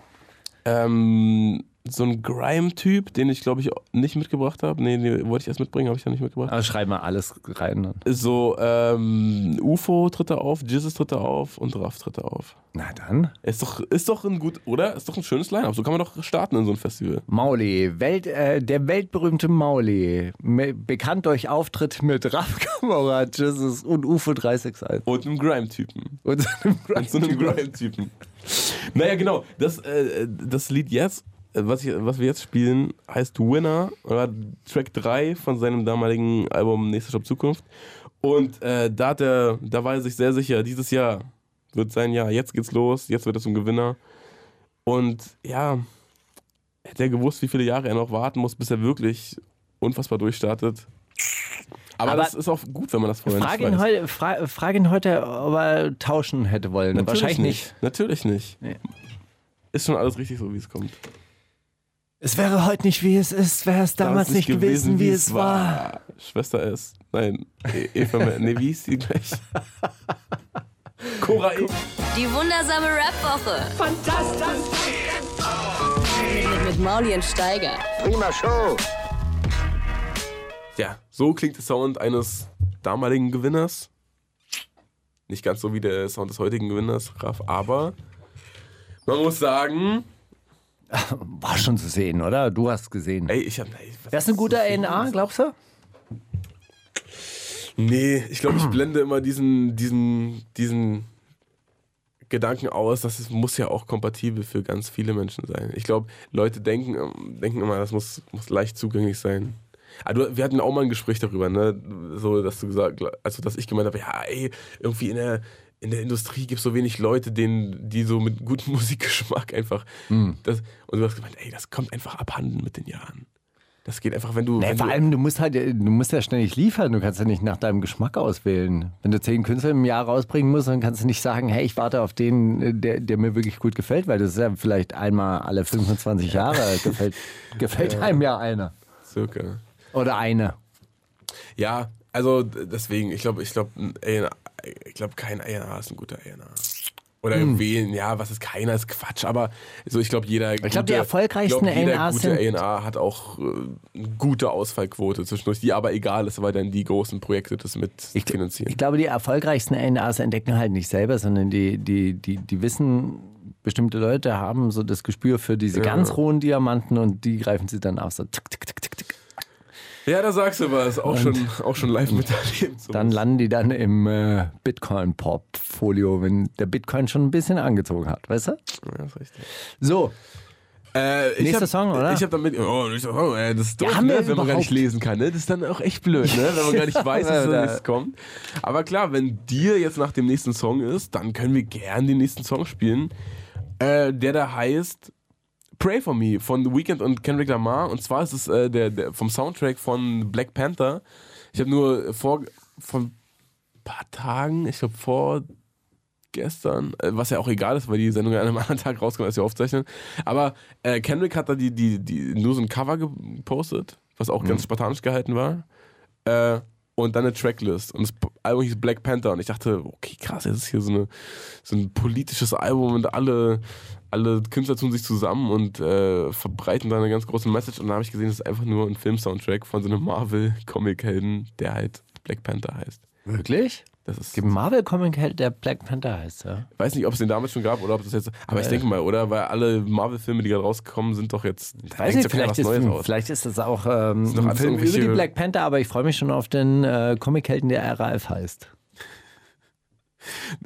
Ähm, so ein Grime-Typ, den ich glaube ich nicht mitgebracht habe. Nee, nee, wollte ich erst mitbringen, habe ich dann nicht mitgebracht. Also schreib mal alles rein. Dann. So, ähm, UFO tritt er auf, Jizzes tritt er auf und Raff tritt er auf. Na dann. Ist doch, ist doch ein gut, oder? Ist doch ein schönes Line-Up. So kann man doch starten in so ein Festival. Mauli, Welt, äh, der weltberühmte Mauli, bekannt durch Auftritt mit Raf Kamera, Jesus und UFO 361. Und einem Grime-Typen. Und so einem Grime-Typen. Naja, genau. Das, äh, das Lied jetzt, was, ich, was wir jetzt spielen, heißt Winner. Oder Track 3 von seinem damaligen Album Nächster Stopp Zukunft. Und äh, da, hat er, da war er sich sehr sicher, dieses Jahr wird sein Jahr. Jetzt geht's los, jetzt wird er zum Gewinner. Und ja, hätte er gewusst, wie viele Jahre er noch warten muss, bis er wirklich unfassbar durchstartet. Aber, Aber das ist auch gut, wenn man das vorher Frag nicht ihn, weiß. heute, fra frag ihn heute, ob er tauschen hätte wollen. Natürlich Wahrscheinlich nicht. Natürlich nicht. Nee. Ist schon alles richtig so, wie es kommt. Es wäre heute nicht, wie es ist, wäre es damals nicht gewesen, wie es war. Schwester S. Nein, E- Eva, nee, wie hieß die gleich? Cora E. Die wundersame Rap-Woche. Fantastisch. Mit, mit Mauli und Steiger. Prima Show. Ja, so klingt der Sound eines damaligen Gewinners. Nicht ganz so wie der Sound des heutigen Gewinners, Raff, aber man muss sagen, War schon zu sehen, oder? Du hast gesehen. ey, ich hab. Ey, Wärst du ein guter A&R, glaubst du? Nee, ich glaube, ich blende immer diesen, diesen, diesen Gedanken aus, dass es muss ja auch kompatibel für ganz viele Menschen sein. Ich glaube, Leute denken, ähm, denken immer, das muss, muss leicht zugänglich sein. Du, wir hatten auch mal ein Gespräch darüber, ne? So, dass du gesagt, also dass ich gemeint habe, ja, ey, irgendwie in der in der Industrie gibt es so wenig Leute, denen, die so mit gutem Musikgeschmack einfach. Hm. Das, und du hast gemeint, ey, das kommt einfach abhanden mit den Jahren. Das geht einfach, wenn du. Nee, wenn vor du, allem, du musst halt, du musst ja ständig liefern. Du kannst ja nicht nach deinem Geschmack auswählen. Wenn du zehn Künstler im Jahr rausbringen musst, dann kannst du nicht sagen, hey, ich warte auf den, der, der mir wirklich gut gefällt, weil das ist ja vielleicht einmal alle 25 Jahre gefällt, gefällt einem ja einer. Circa. Oder eine. Ja, also deswegen, ich glaube, ich glaube, ich glaube, kein A&R ist ein guter A&R. Oder Hm. wen, ja, was ist keiner, ist Quatsch, aber so, ich glaube, jeder. Ich glaub, die erfolgreichsten jeder A&Rs gute sind- A&R hat auch äh, eine gute Ausfallquote zwischendurch, die aber egal ist, weil dann die großen Projekte das mit Ich, finanzieren. ich glaube, die erfolgreichsten NAs entdecken halt nicht selber, sondern die, die, die, die wissen, bestimmte Leute haben so das Gespür für diese ganz rohen Diamanten und die greifen sie dann auf. So tick, tick, tick, tick, tick. Ja, da sagst du was, auch schon, auch schon live miterlebt. So. Dann landen die dann im äh, Bitcoin-Portfolio, wenn der Bitcoin schon ein bisschen angezogen hat, weißt du? ja, ist richtig. So, Äh, Nächster hab, Song, oder? Ich habe damit. Oh, ey, das ist Ja, doof, wir ne, wenn man gar nicht lesen kann. Ne? Das ist dann auch echt blöd, ne? wenn man gar nicht weiß, dass da nichts kommt. Aber klar, wenn dir jetzt nach dem nächsten Song ist, dann können wir gern den nächsten Song spielen. Äh, der da heißt Pray for Me von The Weeknd und Kendrick Lamar. Und zwar ist es äh, der, der vom Soundtrack von Black Panther. Ich habe nur vor, vor ein paar Tagen, ich glaube vor gestern, äh, was ja auch egal ist, weil die Sendung an einem anderen Tag rauskommt, als wir aufzeichnen. Aber äh, Kendrick hat da die, die, die, nur so ein Cover gepostet, was auch ganz spartanisch gehalten war. Äh, und dann eine Tracklist. Und das Album hieß Black Panther. Und ich dachte, okay, krass, jetzt ist hier so, eine, so ein politisches Album und alle, alle Künstler tun sich zusammen und äh, verbreiten da eine ganz große Message. Und dann habe ich gesehen, das ist einfach nur ein Film-Soundtrack von so einem Marvel-Comic-Helden, der halt Black Panther heißt. wirklich? Das ist Gibt einen Marvel-Comic, der Black Panther heißt, ja? Ich weiß nicht, ob es den damals schon gab oder ob das jetzt. Aber ich denke mal, oder? Weil alle Marvel-Filme, die gerade rausgekommen sind, doch jetzt. da Weiß nicht, ja keiner vielleicht was ist, Neues aus. vielleicht ist das auch ähm, doch ein Film über die Black Panther, aber ich freue mich schon auf den äh, Comic-Helden, der RAF heißt.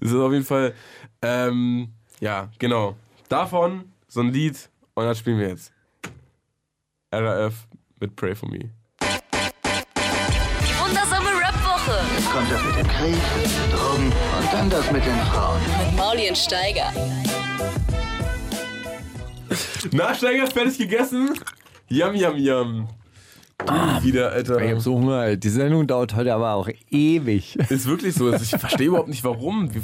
Das ist auf jeden Fall. Ähm, ja, genau. Davon so ein Lied und das spielen wir jetzt. RAF mit Pray for Me. Die wundersame Rap-Woche Kommt das mit dem Krieg, Drogen und dann das mit den Frauen. mit Mauli und Steiger. Nachsteiger, fertig gegessen? Yum, yum, yum. Ah, wieder, Alter. Ich habe so Hunger. Die Sendung dauert heute aber auch ewig. Ist wirklich so. Also Ich verstehe überhaupt nicht, warum. Wie-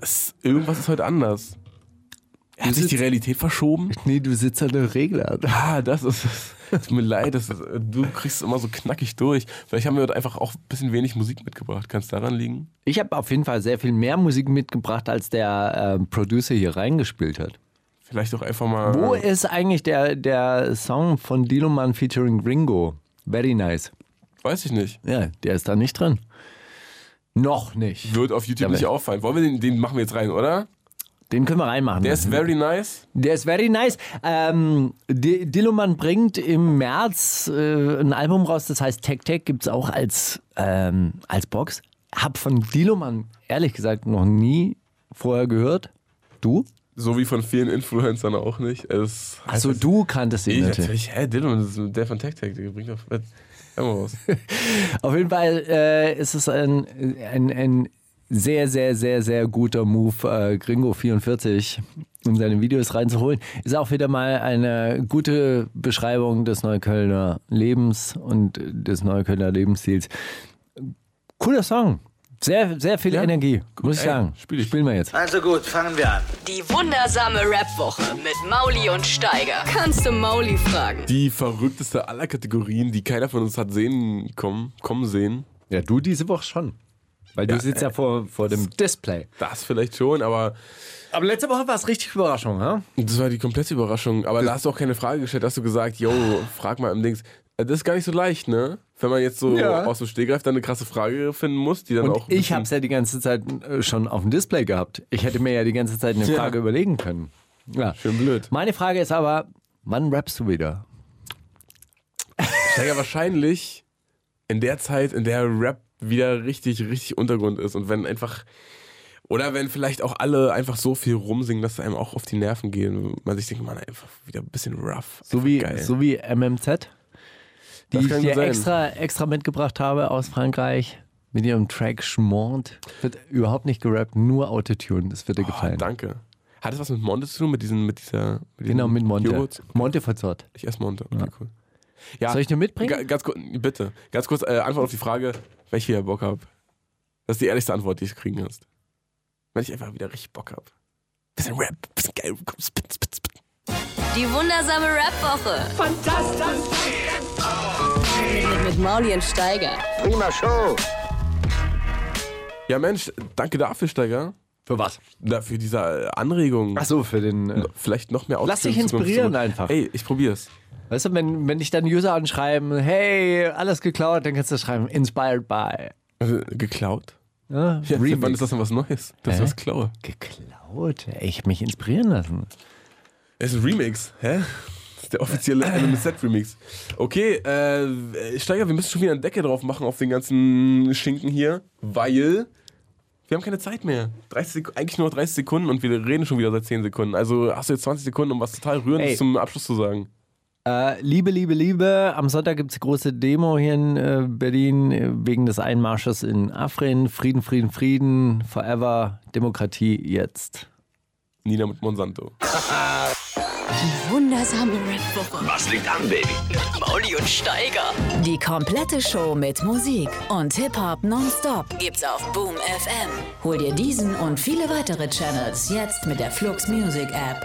Was, irgendwas ist heute anders. Hat sich die Realität verschoben? Nee, du sitzt an der Regler. Ah, das ist es. Tut mir leid, das ist, du kriegst es immer so knackig durch. Vielleicht haben wir heute einfach auch ein bisschen wenig Musik mitgebracht. Kann es daran liegen? Ich habe auf jeden Fall sehr viel mehr Musik mitgebracht, als der ähm, Producer hier reingespielt hat. Vielleicht auch einfach mal. Wo ist eigentlich der, der Song von Diloman featuring Ringo? Very nice. Weiß ich nicht. Ja, der ist da nicht drin. Noch nicht. Wird auf YouTube Ja, nicht auffallen. Wollen wir den, den machen wir jetzt rein, oder? Den können wir reinmachen. Der ist very nice. Der ist very nice. Ähm, Di- Diloman bringt im März äh, ein Album raus, das heißt Tech Tech, gibt es auch als, ähm, als Box. Hab von Diloman ehrlich gesagt noch nie vorher gehört. Du? So wie von vielen Influencern auch nicht. Es Also du kanntest ihn Ich natürlich. Hä, das ist der von Tech Tech. Der bringt was. Auf jeden Fall äh, ist es ein, ein, ein sehr, sehr, sehr, sehr guter Move, äh, Gringo 44 in seine Videos reinzuholen. Ist auch wieder mal eine gute Beschreibung des Neuköllner Lebens und des Neuköllner Lebensstils. Cooler Song. Sehr, sehr viel Ja, Energie, muss ich ey, sagen. spiel ich. Spielen wir jetzt. Also gut, fangen wir an. Die wundersame Rap-Woche mit Mauli und Steiger. Kannst du Mauli fragen? Die verrückteste aller Kategorien, die keiner von uns hat sehen kommen, kommen sehen. Ja, du diese Woche schon. Weil du Ja, sitzt ja vor, vor dem Display. Das vielleicht schon, aber Aber letzte Woche war es richtig Überraschung, ha? das war die komplette Überraschung. Aber da hast du auch keine Frage gestellt, hast du gesagt, yo, frag mal im Dings. Äh, Das ist gar nicht so leicht, ne? Wenn man jetzt so Ja. aus dem Stehgreif dann eine krasse Frage finden muss, die dann Und auch. ich es ja die ganze Zeit äh, schon auf dem Display gehabt. Ich hätte mir ja die ganze Zeit eine Ja. Frage überlegen können. Ja. Schön blöd. Meine Frage ist aber, wann rappst du wieder? Steiger wahrscheinlich in der Zeit, in der Rap wieder richtig, richtig Untergrund ist und wenn einfach. Oder wenn vielleicht auch alle einfach so viel rumsingen, dass es einem auch auf die Nerven gehen. Man sich denkt, man einfach wieder ein bisschen rough. So wie, geil. so wie MMZ, die ich dir sein. extra, extra mitgebracht habe aus Frankreich. mit ihrem Track Schmond. Wird überhaupt nicht gerappt, nur Autotune. Das wird dir Oh, gefallen. danke. Hat das was mit Monte zu tun, mit, diesen, mit dieser. Mit genau, mit Monte. Joghurts? Monte verzort. Ich esse Monte. Okay, cool. Ja, Soll ich dir mitbringen? ga- ganz kurz, bitte. Ganz kurz äh, Antwort auf die Frage, welche ihr Bock habt. Das ist die ehrlichste Antwort, die ich kriegen kannst. Wenn ich einfach wieder richtig Bock hab. Bisschen Rap, bisschen geil. Komm, spit, spit, spit. Die wundersame Rap-Woche. Fantastisch. Mit, mit Mauli und Steiger. Prima Show. Ja, Mensch, danke dafür, Steiger. Für was? Da, für diese äh, Anregung. Ach so, für den. Äh, Vielleicht noch mehr Lass dich inspirieren einfach. Ey, ich probier's. Weißt du, wenn, wenn dich dann User anschreiben, hey, alles geklaut, dann kannst du schreiben, inspired by. Also, geklaut? Ja, Ja, wann ist das denn was Neues? Das ist was klaue. Geklaut? Ich hab mich inspirieren lassen. Es ist ein Remix, hä? Das ist der offizielle NMZ-Remix. Okay, äh, Steiger, wir müssen schon wieder eine Decke drauf machen auf den ganzen Schinken hier, weil wir haben keine Zeit mehr. 30 Sek eigentlich nur 30 Sekunden und wir reden schon wieder seit 10 Sekunden. Also hast du jetzt 20 Sekunden, um was total Rührendes Ey. zum Abschluss zu sagen. Äh, Liebe, Liebe, Liebe. Am Sonntag gibt es große Demo hier in äh, Berlin äh, wegen des Einmarsches in Afrin. Frieden, Frieden, Frieden. Forever. Demokratie jetzt. Nina mit Monsanto. Die wundersame Rap-Woche. Was liegt an, Baby? Mit Mauli und Steiger. Die komplette Show mit Musik und Hip-Hop nonstop gibt's auf Boom FM. Hol dir diesen und viele weitere Channels jetzt mit der Flux Music App.